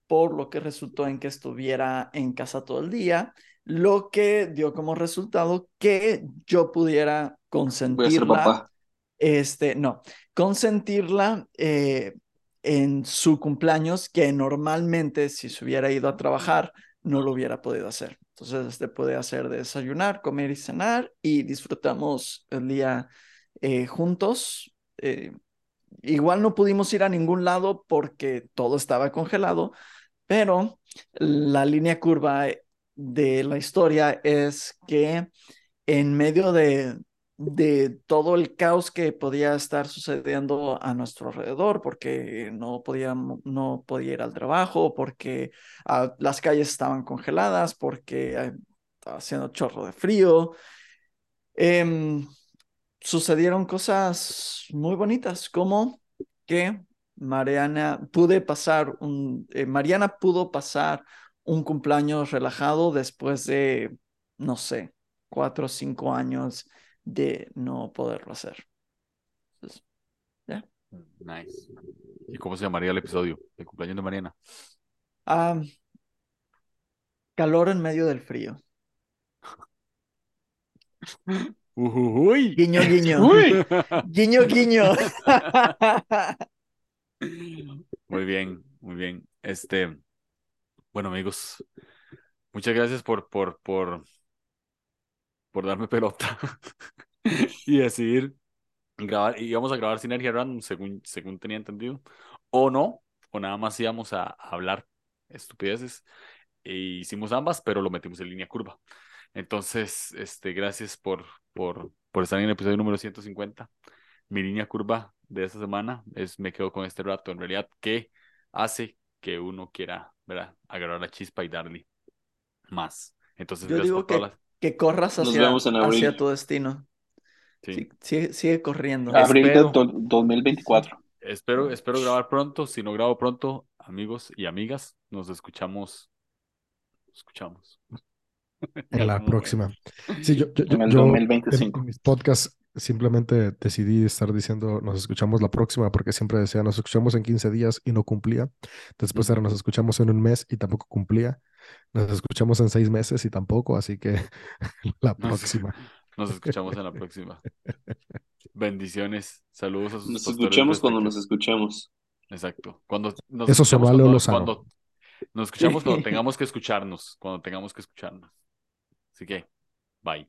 por lo que resultó en que estuviera en casa todo el día, lo que dio como resultado que yo pudiera Voy a ser consentirla papá. este, no, consentirla eh, en su cumpleaños, que normalmente si se hubiera ido a trabajar, no lo hubiera podido hacer. Entonces, este puede hacer desayunar, comer y cenar y disfrutamos el día eh, juntos. Eh, igual no pudimos ir a ningún lado porque todo estaba congelado, pero la línea curva de la historia es que en medio de, de todo el caos que podía estar sucediendo a nuestro alrededor, porque no podía, no podía ir al trabajo, porque ah, las calles estaban congeladas, porque ah, estaba haciendo chorro de frío. Em, sucedieron cosas muy bonitas, como que Mariana pude pasar un, eh, Mariana pudo pasar un cumpleaños relajado después de, no sé, cuatro o cinco años de no poderlo hacer. Entonces, ya. Nice. ¿Y cómo se llamaría el episodio? El cumpleaños de Mariana. Ah, calor en medio del frío. Ujujuy. Guiño, guiño. Uy. *laughs* Guiño, guiño. Muy bien, muy bien. Este, bueno, amigos, muchas gracias por, por, por, por darme pelota *laughs* y decidir grabar. Y íbamos a grabar Sinergia Random, según, según tenía entendido. O no, o nada más íbamos a, a hablar estupideces. E hicimos ambas, pero lo metimos en línea curva. Entonces, este, gracias por, por, por estar en el episodio número 150. Mi línea curva de esta semana es me quedo con este rato. En realidad, ¿qué hace que uno quiera, ¿verdad? agarrar la chispa y darle más? Entonces, Yo gracias digo por todas que las... que corras Nos hacia, vemos en abril. hacia tu destino. Sí. Sí, sigue, sigue corriendo. Abril de Espero. do- 2024. Espero, espero grabar pronto. Si no grabo pronto, amigos y amigas, nos escuchamos. Nos escuchamos. En la próxima. Sí, yo, yo, En el yo- 2025. en mis podcasts simplemente decidí estar diciendo nos escuchamos la próxima porque siempre decía nos escuchamos en 15 días y no cumplía. Después era nos escuchamos en un mes y tampoco cumplía. Nos escuchamos en seis meses y tampoco, así que *laughs* la próxima. *laughs* Nos escuchamos en la próxima. *laughs* Bendiciones. Saludos a sus Nos escuchamos cuando nos escuchamos. Exacto. Cuando nos Eso a Leo cuando, cuando- nos escuchamos cuando tengamos que escucharnos. Cuando tengamos que escucharnos. Así que, bye.